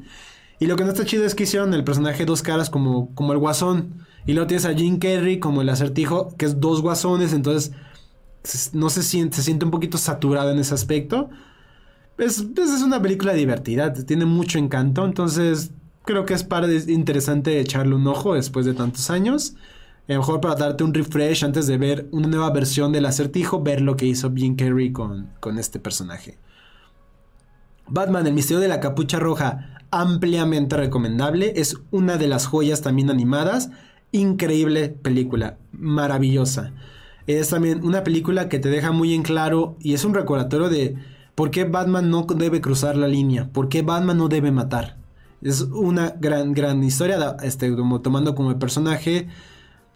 Y lo que no está chido es que hicieron el personaje dos caras como, como el guasón. Y luego tienes a Jim Carrey como el acertijo, que es dos guasones. Entonces no se siente, se siente un poquito saturado en ese aspecto. Es, pues, es una película divertida, tiene mucho encanto, entonces creo que es para interesante echarle un ojo después de tantos años. A lo mejor para darte un refresh antes de ver una nueva versión del acertijo, ver lo que hizo Jim Carrey con, con este personaje. Batman, el misterio de la capucha roja, ampliamente recomendable. Es una de las joyas también animadas. Increíble película, maravillosa es también una película que te deja muy en claro y es un recordatorio de por qué Batman no debe cruzar la línea, por qué Batman no debe matar. Es una gran, gran historia, este, tomando como personaje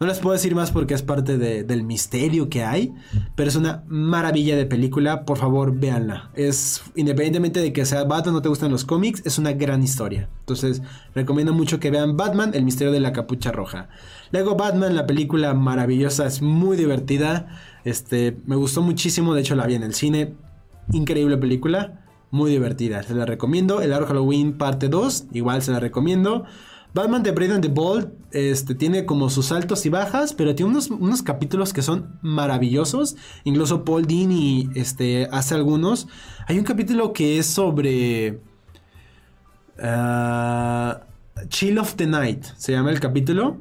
no les puedo decir más porque es parte del misterio que hay, pero es una maravilla de película. Por favor, véanla. Es independientemente de que sea Batman, no te gustan los cómics, es una gran historia. Entonces, recomiendo mucho que vean Batman, el misterio de la capucha roja. Luego Batman, la película maravillosa, es muy divertida. Este, me gustó muchísimo, de hecho la vi en el cine. Increíble película, muy divertida. Se la recomiendo. El Aro Halloween parte 2, igual se la recomiendo. Batman de Brandon the Bold este, tiene como sus altos y bajas, pero tiene unos, capítulos que son maravillosos. Incluso Paul Dini este, hace algunos. Hay un capítulo que es sobre... Uh, Chill of the Night, se llama el capítulo.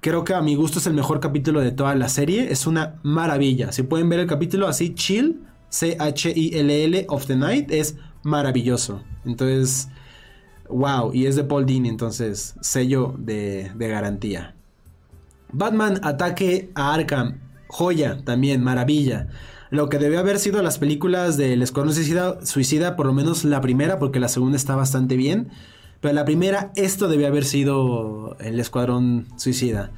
Creo que a mi gusto es el mejor capítulo de toda la serie. Es una maravilla. Si pueden ver el capítulo así, Chill, C-H-I-L-L of the Night, es maravilloso. Entonces, Wow, y es de Paul Dini, entonces sello de, garantía. Batman ataque a Arkham, joya también, maravilla. Lo que debe haber sido las películas del Escuadrón suicida, suicida, por lo menos la primera, porque la segunda está bastante bien. Pero la primera, esto debe haber sido el Escuadrón Suicida.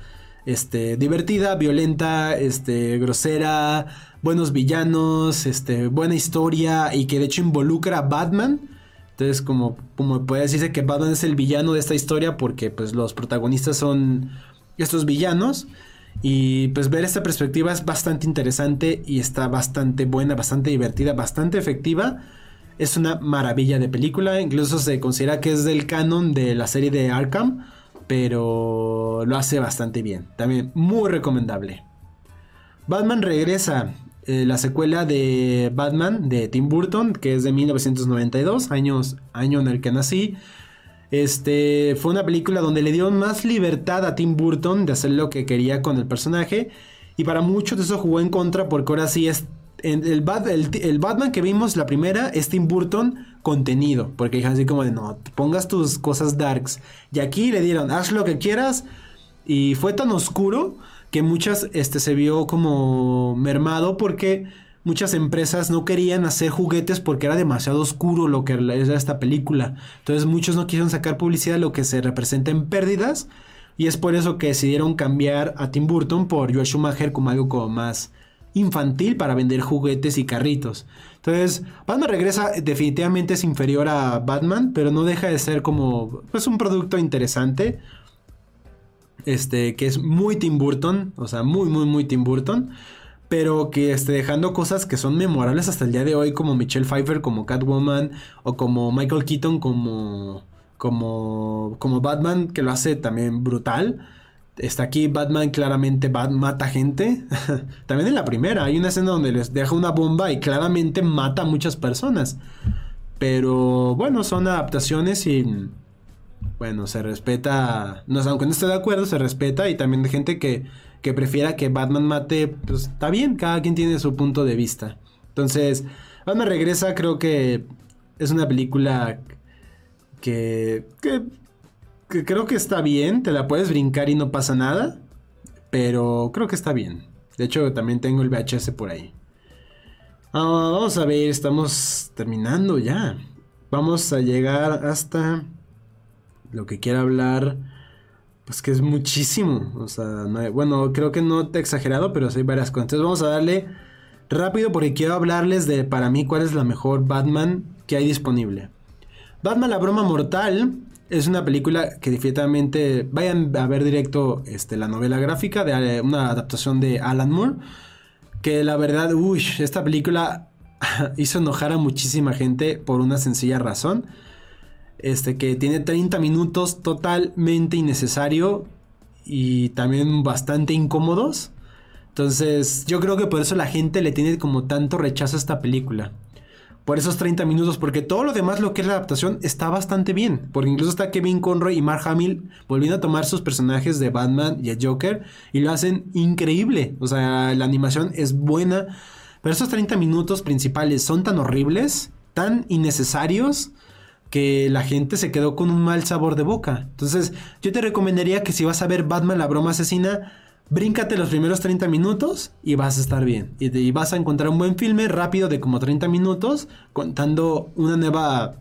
Este, divertida, violenta, este, grosera, buenos villanos, este, buena historia y que de hecho involucra a Batman entonces, como, como puede decirse que Batman es el villano de esta historia porque pues los protagonistas son estos villanos. Y pues ver esta perspectiva es bastante interesante y está bastante buena, bastante divertida, bastante efectiva. Es una maravilla de película, incluso se considera que es del canon de la serie de Arkham, pero lo hace bastante bien. También muy recomendable. Batman regresa eh, la secuela de Batman de Tim Burton, que es de 1992, años, año en el que nací. Este fue una película donde le dio más libertad a Tim Burton de hacer lo que quería con el personaje. Y para muchos eso jugó en contra porque ahora sí es el, el, Batman que vimos la primera es Tim Burton contenido. Porque dijeron así como de no, pongas tus cosas darks. Y aquí le dieron, haz lo que quieras. Y fue tan oscuro que muchas este, se vio como mermado porque muchas empresas no querían hacer juguetes porque era demasiado oscuro lo que era esta película. Entonces muchos no quisieron sacar publicidad lo que se representa en pérdidas. Y es por eso que decidieron cambiar a Tim Burton por Joel Schumacher como algo como más infantil para vender juguetes y carritos. Entonces, Batman regresa definitivamente es inferior a Batman, pero no deja de ser como pues un producto interesante. Este, que es muy Tim Burton, o sea, muy, muy, muy Tim Burton pero que esté dejando cosas que son memorables hasta el día de hoy, como Michelle Pfeiffer, como Catwoman, o como Michael Keaton, como, como, como Batman, que lo hace también brutal. Está aquí Batman claramente mata gente. también en la primera hay una escena donde les deja una bomba y claramente mata a muchas personas. Pero bueno, son adaptaciones y bueno, se respeta, no, aunque no esté de acuerdo, se respeta y también de gente que, que prefiera que Batman mate, pues está bien, cada quien tiene su punto de vista. Entonces, Batman regresa, creo que es una película que, que creo que está bien, te la puedes brincar y no pasa nada, pero creo que está bien. De hecho, también tengo el VHS por ahí. Ah, vamos a ver, estamos terminando ya. Vamos a llegar hasta lo que quiera hablar, pues que es muchísimo. O sea, bueno, creo que no te he exagerado, pero sí hay varias cosas. Entonces vamos a darle rápido porque quiero hablarles de para mí cuál es la mejor Batman que hay disponible. Batman la broma mortal es una película que definitivamente vayan a ver directo este, la novela gráfica de eh, una adaptación de Alan Moore. Que la verdad, uy, esta película hizo enojar a muchísima gente por una sencilla razón. Este que tiene 30 minutos totalmente innecesario y también bastante incómodos. Entonces, yo creo que por eso la gente le tiene como tanto rechazo a esta película por esos 30 minutos, porque todo lo demás, lo que es la adaptación, está bastante bien. Porque incluso está Kevin Conroy y Mark Hamill volviendo a tomar sus personajes de Batman y el Joker y lo hacen increíble. O sea, la animación es buena, pero esos 30 minutos principales son tan horribles, tan innecesarios, que la gente se quedó con un mal sabor de boca. Entonces, yo te recomendaría que si vas a ver Batman la broma asesina, Bríncate los primeros 30 minutos y vas a estar bien. Y, vas a encontrar un buen filme rápido de como 30 minutos contando una nueva...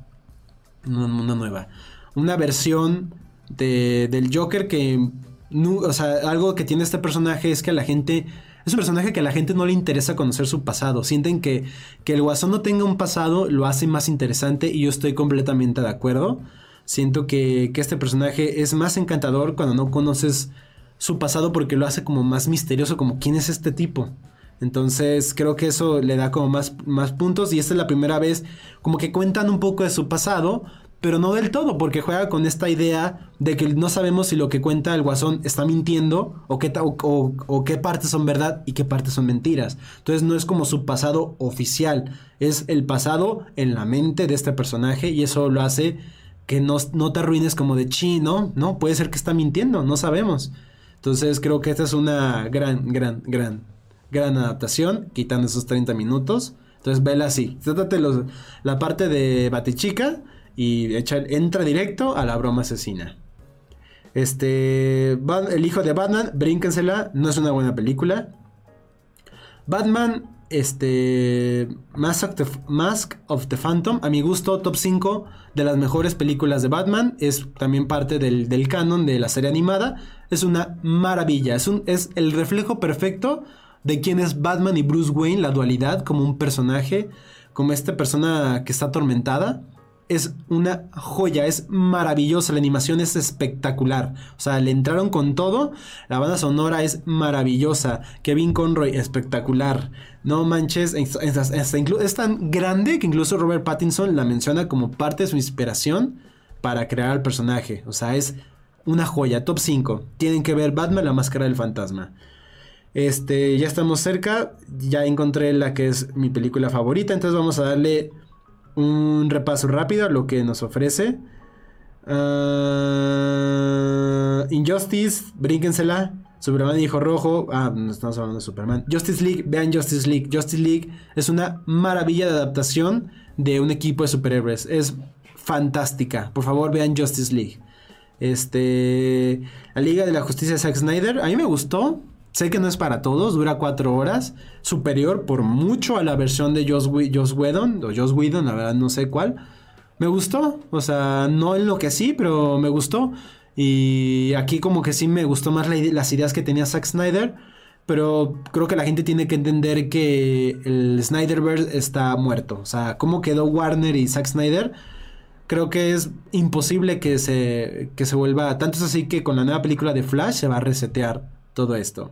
una nueva. Una versión de, del Joker que... o sea, algo que tiene este personaje es que la gente... Es un personaje que a la gente no le interesa conocer su pasado. Sienten que, que el guasón no tenga un pasado lo hace más interesante y yo estoy completamente de acuerdo. Siento que, que este personaje es más encantador cuando no conoces su pasado porque lo hace como más misterioso, como quién es este tipo. Entonces creo que eso le da como más, más puntos y esta es la primera vez como que cuentan un poco de su pasado, pero no del todo, porque juega con esta idea de que no sabemos si lo que cuenta el guasón está mintiendo o qué, o, qué partes son verdad y qué partes son mentiras. Entonces no es como su pasado oficial, es el pasado en la mente de este personaje y eso lo hace que no, no te arruines como de chi, ¿no? No, puede ser que está mintiendo, no sabemos. Entonces creo que esta es una gran, gran, gran, gran adaptación, quitando esos 30 minutos. Entonces vela así. Trátate la parte de Batichica y entra directo a la broma asesina. Este, el hijo de Batman, brínquensela, no es una buena película. Batman, este, Mask of, the, Phantom, a mi gusto, top 5 de las mejores películas de Batman. Es también parte del, del canon de la serie animada es una maravilla. Es, un, es el reflejo perfecto de quién es Batman y Bruce Wayne, la dualidad como un personaje, como esta persona que está atormentada. Es una joya, es maravillosa, la animación es espectacular. O sea, le entraron con todo, la banda sonora es maravillosa, Kevin Conroy espectacular. No manches, es tan grande que incluso Robert Pattinson la menciona como parte de su inspiración para crear al personaje. O sea, es una joya, top 5. Tienen que ver Batman, la máscara del fantasma. Este, ya estamos cerca, ya encontré la que es mi película favorita, entonces vamos a darle un repaso rápido a lo que nos ofrece. Ah, Injustice, brínquensela. Superman Hijo Rojo. Ah, no estamos hablando de Superman. Justice League, vean Justice League. Justice League es una maravilla de adaptación de un equipo de superhéroes. Es fantástica. Por favor, vean Justice League. Este. La Liga de la Justicia de Zack Snyder. A mí me gustó. Sé que no es para todos, dura cuatro horas. Superior por mucho a la versión de Joss, Whedon. O Joss Whedon, la verdad no sé cuál. Me gustó. O sea, no en lo que sí, pero me gustó. Y aquí como que sí me gustó más las ideas que tenía Zack Snyder. pero creo que la gente tiene que entender que el Snyderverse está muerto. O sea, cómo quedó Warner y Zack Snyder, creo que es imposible que se, que se vuelva. Tanto es así que con la nueva película de Flash se va a resetear todo esto.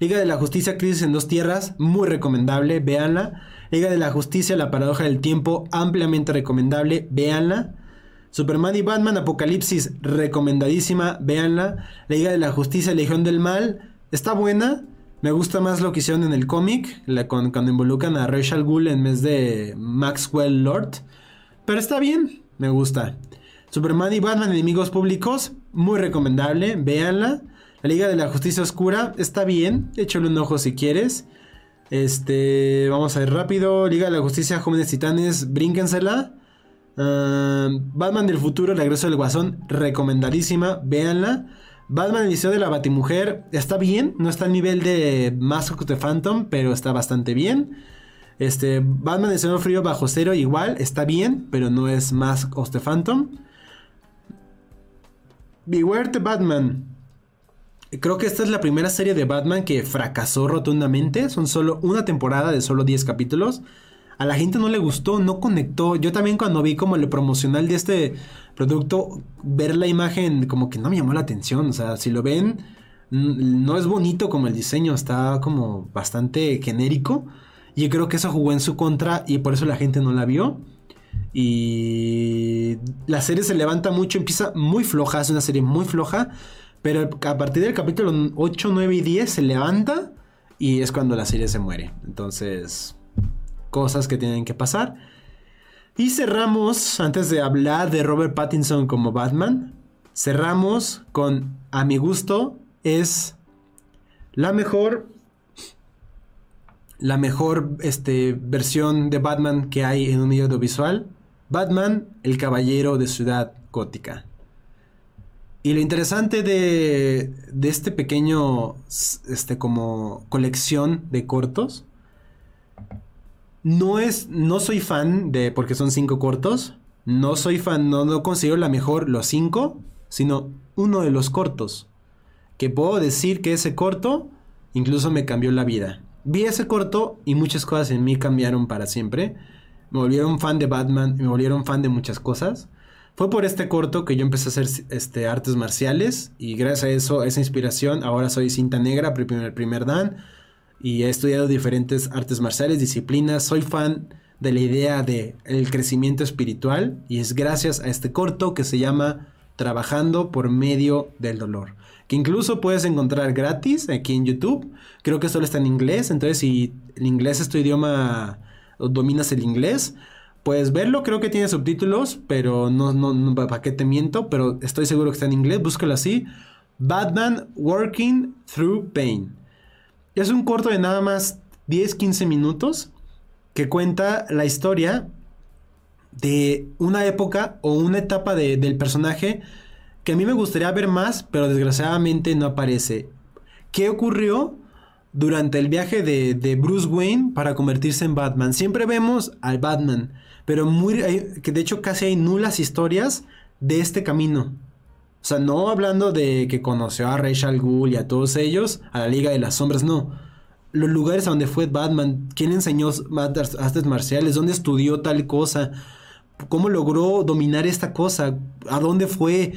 Liga de la Justicia, Crisis en dos Tierras, muy recomendable, véanla. Liga de la Justicia, La Paradoja del Tiempo, ampliamente recomendable, véanla. Superman y Batman Apocalipsis, recomendadísima, véanla. La Liga de la Justicia, Legión del Mal, está buena. Me gusta más lo que hicieron en el cómic, cuando involucran a Rachel Gould en vez de Maxwell Lord. Pero está bien, me gusta. Superman y Batman Enemigos Públicos, muy recomendable, véanla. La Liga de la Justicia Oscura, está bien, échale un ojo si quieres. Este, vamos a ver rápido. Liga de la Justicia, Jóvenes Titanes, brínquensela. Batman del futuro, regreso del guasón, recomendadísima, véanla. Batman el liceo de la Batimujer está bien, no está a nivel de Mask of the Phantom, pero está bastante bien. Este, Batman el Señor Frío bajo cero igual, está bien, pero no es Mask of the Phantom. Beware the Batman. Creo que esta es la primera serie de Batman que fracasó rotundamente. Son solo una temporada de solo 10 capítulos a la gente no le gustó, no conectó. Yo también cuando vi como el promocional de este producto, ver la imagen como que no me llamó la atención. O sea, si lo ven, no es bonito como el diseño, está como bastante genérico. Y creo que eso jugó en su contra y por eso la gente no la vio. Y la serie se levanta mucho, empieza muy floja, es una serie muy floja. Pero a partir del capítulo 8, 9 y 10 se levanta y es cuando la serie se muere. Entonces, cosas que tienen que pasar. Y cerramos, antes de hablar de Robert Pattinson como Batman, cerramos con, a mi gusto, es la mejor, la mejor este, versión de Batman que hay en un audiovisual. Batman, el caballero de Ciudad Gótica. Y lo interesante de, de este pequeño, este como colección de cortos, no es, no soy fan de, porque son cinco cortos, no soy fan, no, no considero la mejor los cinco, sino uno de los cortos. Que puedo decir que ese corto incluso me cambió la vida. Vi ese corto y muchas cosas en mí cambiaron para siempre. Me volvieron fan de Batman, me volvieron fan de muchas cosas. Fue por este corto que yo empecé a hacer este, artes marciales y gracias a eso, esa inspiración, ahora soy cinta negra, primer, primer dan y he estudiado diferentes artes marciales, disciplinas. Soy fan de la idea de el crecimiento espiritual y es gracias a este corto que se llama Trabajando por medio del dolor, que incluso puedes encontrar gratis aquí en YouTube. Creo que solo está en inglés, entonces si el inglés es tu idioma dominas el inglés, puedes verlo. Creo que tiene subtítulos, pero no, no, no para qué te miento, pero estoy seguro que está en inglés. Búscalo así. Batman Working Through Pain. Es un corto de nada más 10-15 minutos que cuenta la historia de una época o una etapa del personaje que a mí me gustaría ver más, pero desgraciadamente no aparece. ¿Qué ocurrió durante el viaje de, Bruce Wayne para convertirse en Batman? Siempre vemos al Batman, pero muy, que de hecho casi hay nulas historias de este camino. O sea, no hablando de que conoció a Rachel Ghoul y a todos ellos, a la Liga de las Sombras, no. Los lugares a donde fue Batman, quién enseñó artes marciales, dónde estudió tal cosa, cómo logró dominar esta cosa, a dónde fue,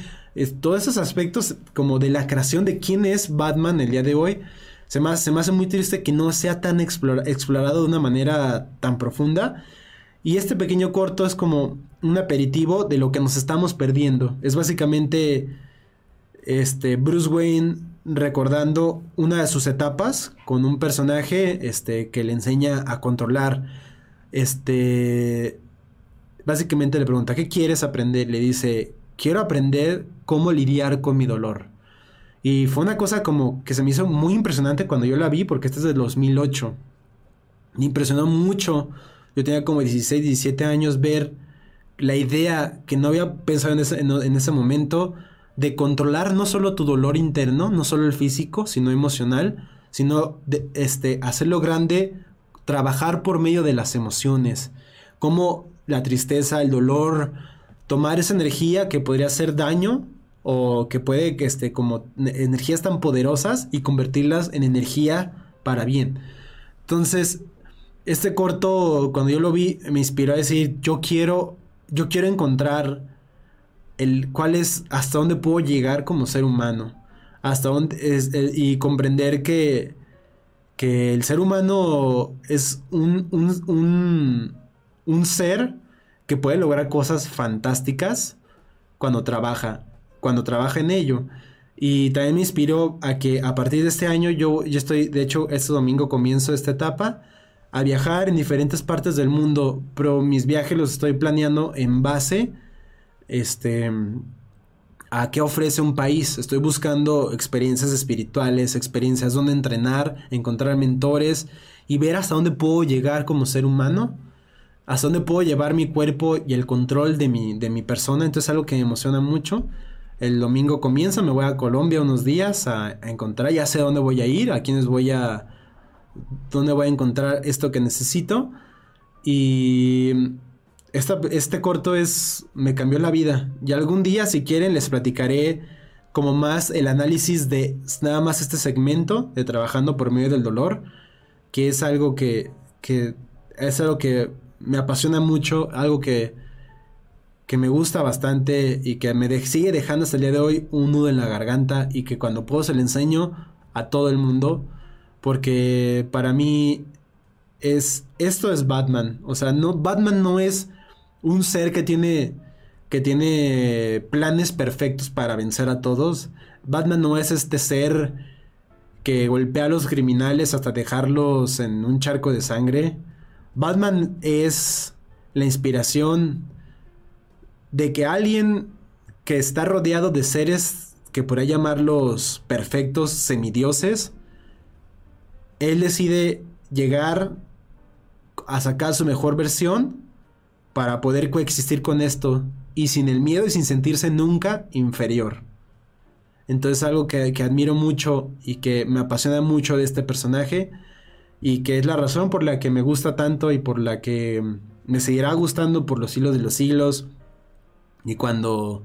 todos esos aspectos como de la creación de quién es Batman el día de hoy. Se me, se me hace muy triste que no sea tan explorado de una manera tan profunda. Y este pequeño corto es como un aperitivo de lo que nos estamos perdiendo. Es básicamente este Bruce Wayne recordando una de sus etapas con un personaje este que le enseña a controlar este básicamente le pregunta, "¿Qué quieres aprender?" Le dice, "Quiero aprender cómo lidiar con mi dolor." Y fue una cosa como que se me hizo muy impresionante cuando yo la vi porque esta es de 2008. Me impresionó mucho. Yo tenía como 16, 17 años ver la idea que no había pensado en ese, en, ese momento de controlar no solo tu dolor interno, no solo el físico, sino emocional, sino de, este, hacerlo grande, trabajar por medio de las emociones, como la tristeza, el dolor, tomar esa energía que podría hacer daño o que puede que este como energías tan poderosas y convertirlas en energía para bien. Entonces, este corto cuando yo lo vi me inspiró a decir, yo quiero yo quiero encontrar el cuál es hasta dónde puedo llegar como ser humano, hasta dónde es y comprender que que el ser humano es un, un, un ser que puede lograr cosas fantásticas cuando trabaja cuando trabaja en ello. Y también me inspiró a que a partir de este año yo, yo estoy, de hecho, este domingo comienzo esta etapa a viajar en diferentes partes del mundo, pero mis viajes los estoy planeando en base este a qué ofrece un país. Estoy buscando experiencias espirituales, experiencias donde entrenar, encontrar mentores y ver hasta dónde puedo llegar como ser humano, hasta dónde puedo llevar mi cuerpo y el control de mi, de mi persona. Entonces es algo que me emociona mucho. El domingo comienza, me voy a Colombia unos días a, encontrar, ya sé dónde voy a ir, a quiénes voy a, dónde voy a encontrar esto que necesito. Y este corto es, me cambió la vida. Y algún día, si quieren, les platicaré como más el análisis de nada más este segmento de trabajando por medio del dolor, que es algo que, que es algo que me apasiona mucho, algo que que me gusta bastante y que me sigue dejando hasta el día de hoy un nudo en la garganta y que cuando puedo se le enseño a todo el mundo porque para mí es esto es Batman, o sea, no Batman no es un ser que tiene que tiene planes perfectos para vencer a todos. Batman no es este ser que golpea a los criminales hasta dejarlos en un charco de sangre. Batman es la inspiración de que alguien que está rodeado de seres que ahí llamarlos perfectos semidioses, él decide llegar a sacar su mejor versión para poder coexistir con esto y sin el miedo y sin sentirse nunca inferior. Entonces algo que, que, admiro mucho y que me apasiona mucho de este personaje y que es la razón por la que me gusta tanto y por la que me seguirá gustando por los siglos de los siglos y cuando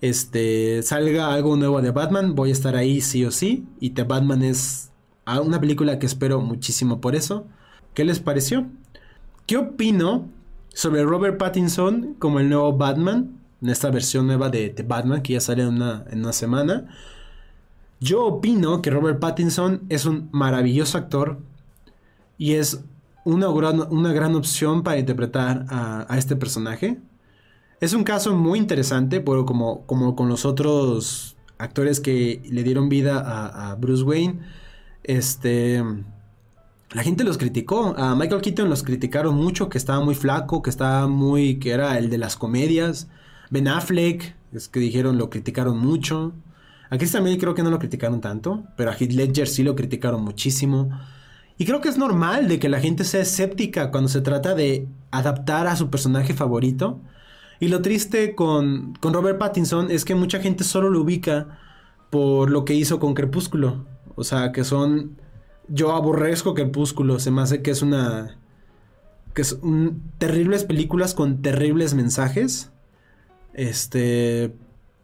este, salga algo nuevo de Batman, voy a estar ahí sí o sí. Y The Batman es una película que espero muchísimo por eso. ¿Qué les pareció? ¿Qué opino sobre Robert Pattinson como el nuevo Batman? En esta versión nueva de, Batman que ya sale en una, en una semana. Yo opino que Robert Pattinson es un maravilloso actor y es una gran, una gran opción para interpretar a, a este personaje. Es un caso muy interesante, pero como, como con los otros actores que le dieron vida a, Bruce Wayne, este... La gente los criticó. A Michael Keaton los criticaron mucho, que estaba muy flaco, que estaba muy. que era el de las comedias. Ben Affleck, es que dijeron, lo criticaron mucho. A Chris también creo que no lo criticaron tanto, pero a Heath Ledger sí lo criticaron muchísimo. Y creo que es normal de que la gente sea escéptica cuando se trata de adaptar a su personaje favorito. Y lo triste con, Robert Pattinson es que mucha gente solo lo ubica por lo que hizo con Crepúsculo. O sea, que son... Yo aborrezco Crepúsculo, se me hace que es una... que son terribles películas con terribles mensajes. Este...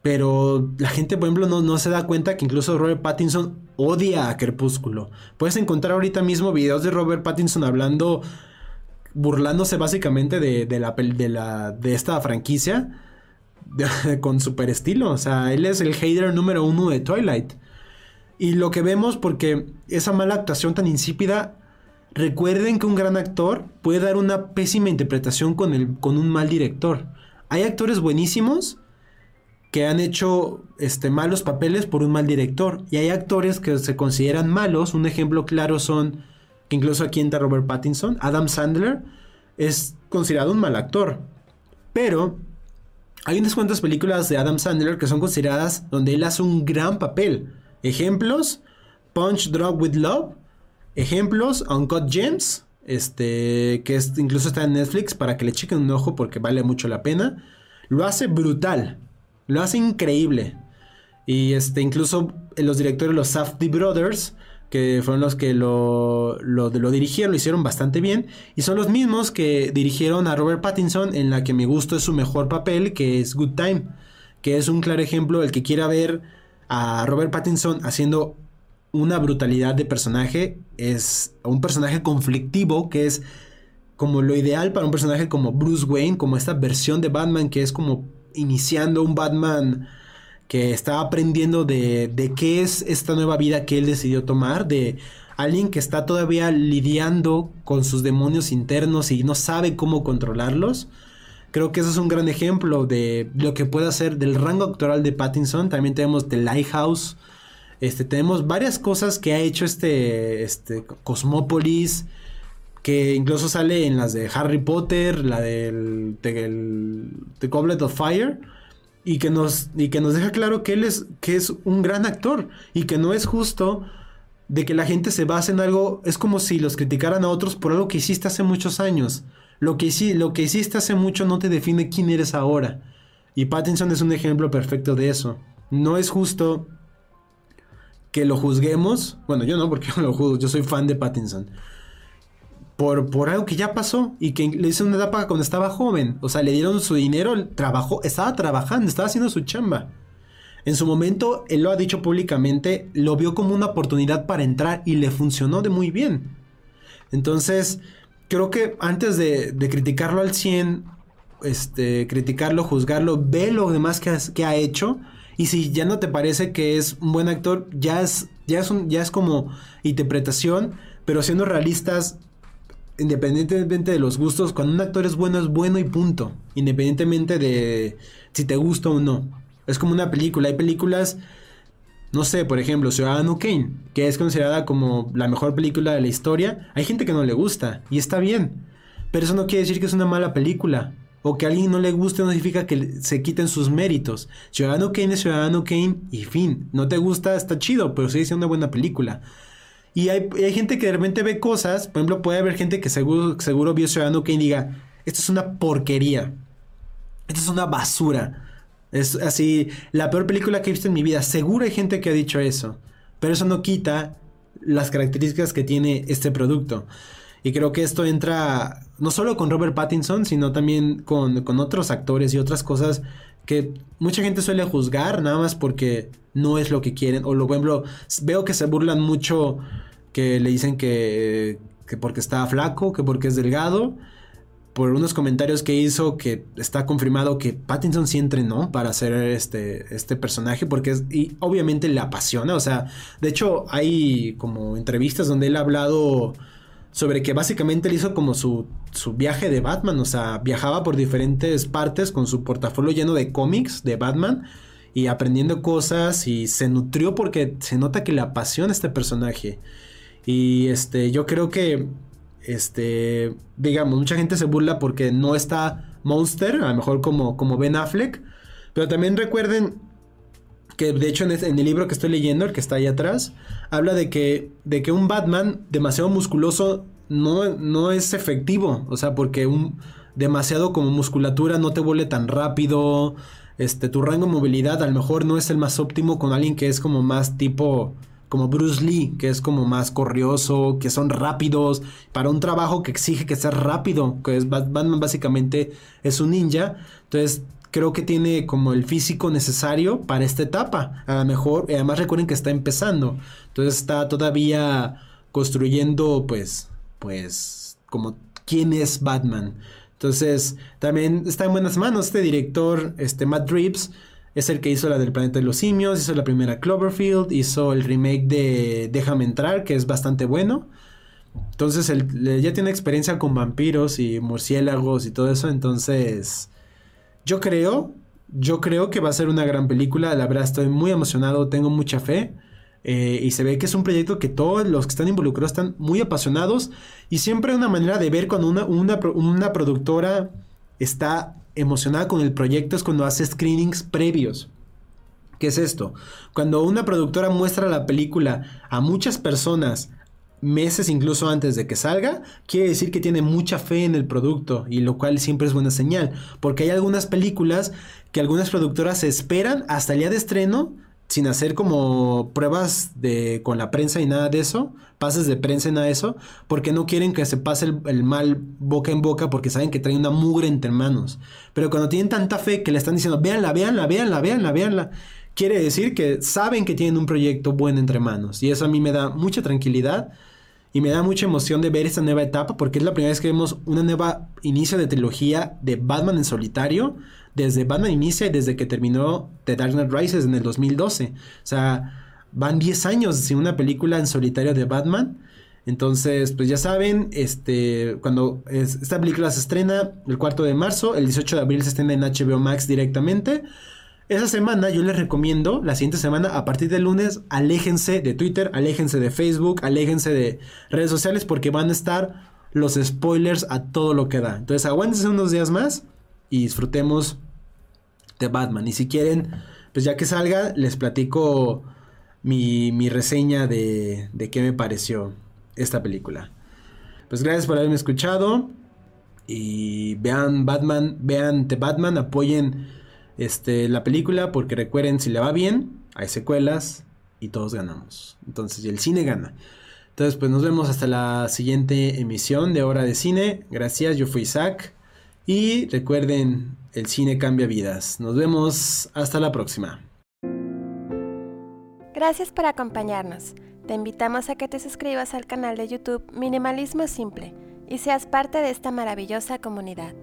Pero la gente, por ejemplo, no, no se da cuenta que incluso Robert Pattinson odia a Crepúsculo. Puedes encontrar ahorita mismo videos de Robert Pattinson hablando burlándose básicamente de, la, de, la, de esta franquicia con super estilo. O sea, él es el hater número uno de Twilight. Y lo que vemos, porque esa mala actuación tan insípida, recuerden que un gran actor puede dar una pésima interpretación con, el, con un mal director. Hay actores buenísimos que han hecho este, malos papeles por un mal director. Y hay actores que se consideran malos. Un ejemplo claro son que incluso aquí entra Robert Pattinson, Adam Sandler es considerado un mal actor. Pero hay unas cuantas películas de Adam Sandler que son consideradas donde él hace un gran papel. Ejemplos, Punch Drug with Love. Ejemplos, Uncut Gems, este, que es, incluso está en Netflix para que le chequen un ojo porque vale mucho la pena. Lo hace brutal, lo hace increíble. Y este, incluso los directores, los Safdie Brothers, que fueron los que lo, lo, dirigieron, lo hicieron bastante bien. Y son los mismos que dirigieron a Robert Pattinson en la que me gustó es su mejor papel, que es Good Time. que es un claro ejemplo, el que quiera ver a Robert Pattinson haciendo una brutalidad de personaje, es un personaje conflictivo que es como lo ideal para un personaje como Bruce Wayne, como esta versión de Batman que es como iniciando un Batman que está aprendiendo de, de qué es esta nueva vida que él decidió tomar, de alguien que está todavía lidiando con sus demonios internos y no sabe cómo controlarlos. Creo que eso es un gran ejemplo de lo que puede hacer del rango actoral de Pattinson. También tenemos The Lighthouse. Este, tenemos varias cosas que ha hecho este, este Cosmópolis, que incluso sale en las de Harry Potter, la del, The Goblet of Fire y que nos y que nos deja claro que él es que es un gran actor y que no es justo de que la gente se base en algo es como si los criticaran a otros por algo que hiciste hace muchos años. Lo que, lo que hiciste hace mucho no te define quién eres ahora. Y Pattinson es un ejemplo perfecto de eso. No es justo que lo juzguemos. Bueno, yo no, porque yo lo juzgo. Yo soy fan de Pattinson por, por algo que ya pasó y que le hizo una etapa cuando estaba joven. O sea, le dieron su dinero, trabajó, estaba trabajando, estaba haciendo su chamba. En su momento, él lo ha dicho públicamente, lo vio como una oportunidad para entrar y le funcionó de muy bien. Entonces, creo que antes de, criticarlo al 100, este, criticarlo, juzgarlo, ve lo demás que, que, ha hecho. Y si ya no te parece que es un buen actor, ya es, ya es, un, ya es como interpretación, pero siendo realistas, independientemente de los gustos, cuando un actor es bueno, es bueno y punto. Independientemente de si te gusta o no. Es como una película. Hay películas, no sé, por ejemplo, Ciudadano Kane, que es considerada como la mejor película de la historia. Hay gente que no le gusta y está bien. Pero eso no quiere decir que es una mala película. O que a alguien no le guste no significa que se quiten sus méritos. Ciudadano Kane es Ciudadano Kane y fin. No te gusta, está chido, pero sigue siendo una buena película. Y hay, gente que de repente ve cosas, por ejemplo, puede haber gente que seguro, seguro vio Ciudadano Kane y diga, esto es una porquería, esto es una basura. Es así, la peor película que he visto en mi vida. Seguro hay gente que ha dicho eso. Pero eso no quita las características que tiene este producto. Y creo que esto entra no solo con Robert Pattinson, sino también con, con otros actores y otras cosas que mucha gente suele juzgar nada más porque no es lo que quieren. O lo, veo que se burlan mucho, que le dicen que, que porque está flaco, que porque es delgado. Por unos comentarios que hizo que está confirmado que Pattinson sí entrenó para hacer este, este personaje porque y obviamente le apasiona. O sea, de hecho hay como entrevistas donde él ha hablado sobre que básicamente él hizo como su, su, viaje de Batman, o sea, viajaba por diferentes partes con su portafolio lleno de cómics de Batman y aprendiendo cosas y se nutrió porque se nota que le apasiona este personaje. Y este, yo creo que, este, digamos, mucha gente se burla porque no está Monster, a lo mejor como, como Ben Affleck, pero también recuerden que de hecho en, el libro que estoy leyendo, el que está ahí atrás, habla de que, de que un Batman demasiado musculoso no, no es efectivo. O sea, porque un demasiado como musculatura no te vuelve tan rápido. Este, tu rango de movilidad a lo mejor no es el más óptimo con alguien que es como más tipo como Bruce Lee, que es como más corrioso, que son rápidos, para un trabajo que exige que sea rápido, que es Batman básicamente es un ninja, entonces creo que tiene como el físico necesario para esta etapa. A lo mejor, además recuerden que está empezando. Entonces está todavía construyendo, pues, pues, como quién es Batman. Entonces, también está en buenas manos este director, este Matt Reeves. Es el que hizo la del planeta de los simios, hizo la primera Cloverfield, hizo el remake de Déjame entrar, que es bastante bueno. Entonces, él ya tiene experiencia con vampiros y murciélagos y todo eso. Entonces, yo creo, yo creo que va a ser una gran película. La verdad estoy muy emocionado, tengo mucha fe. Eh, y se ve que es un proyecto que todos los que están involucrados están muy apasionados. Y siempre una manera de ver cuando una, una, productora está emocionada con el proyecto es cuando hace screenings previos. ¿Qué es esto? Cuando una productora muestra la película a muchas personas meses incluso antes de que salga, quiere decir que tiene mucha fe en el producto y lo cual siempre es buena señal, porque hay algunas películas que algunas productoras esperan hasta el día de estreno sin hacer como pruebas de con la prensa y nada de eso, pases de prensa y nada de eso, porque no quieren que se pase el, mal boca en boca porque saben que trae una mugre entre manos. Pero cuando tienen tanta fe que le están diciendo, véanla, véanla, véanla, véanla, véanla, quiere decir que saben que tienen un proyecto bueno entre manos. Y eso a mí me da mucha tranquilidad y me da mucha emoción de ver esta nueva etapa porque es la primera vez que vemos una nueva inicio de trilogía de Batman en solitario desde Batman Inicia y desde que terminó The Dark Knight Rises en el 2012. O sea, van 10 años sin una película en solitario de Batman. Entonces, pues ya saben, este, cuando esta película se estrena el 4 de marzo, el 18 de abril se estrena en HBO Max directamente. Esa semana yo les recomiendo, la siguiente semana, a partir del lunes, aléjense de Twitter, aléjense de Facebook, aléjense de redes sociales porque van a estar los spoilers a todo lo que da. Entonces aguántense unos días más y disfrutemos de Batman. Y si quieren, pues ya que salga, les platico mi, reseña de, de qué me pareció esta película. Pues gracias por haberme escuchado. Y vean Batman, vean The Batman, apoyen este, la película porque recuerden, si le va bien, hay secuelas y todos ganamos. Entonces, y el cine gana. Entonces, pues nos vemos hasta la siguiente emisión de Hora de Cine. Gracias, yo fui Isaac. Y recuerden, el cine cambia vidas. Nos vemos hasta la próxima. Gracias por acompañarnos. Te invitamos a que te suscribas al canal de YouTube Minimalismo Simple y seas parte de esta maravillosa comunidad.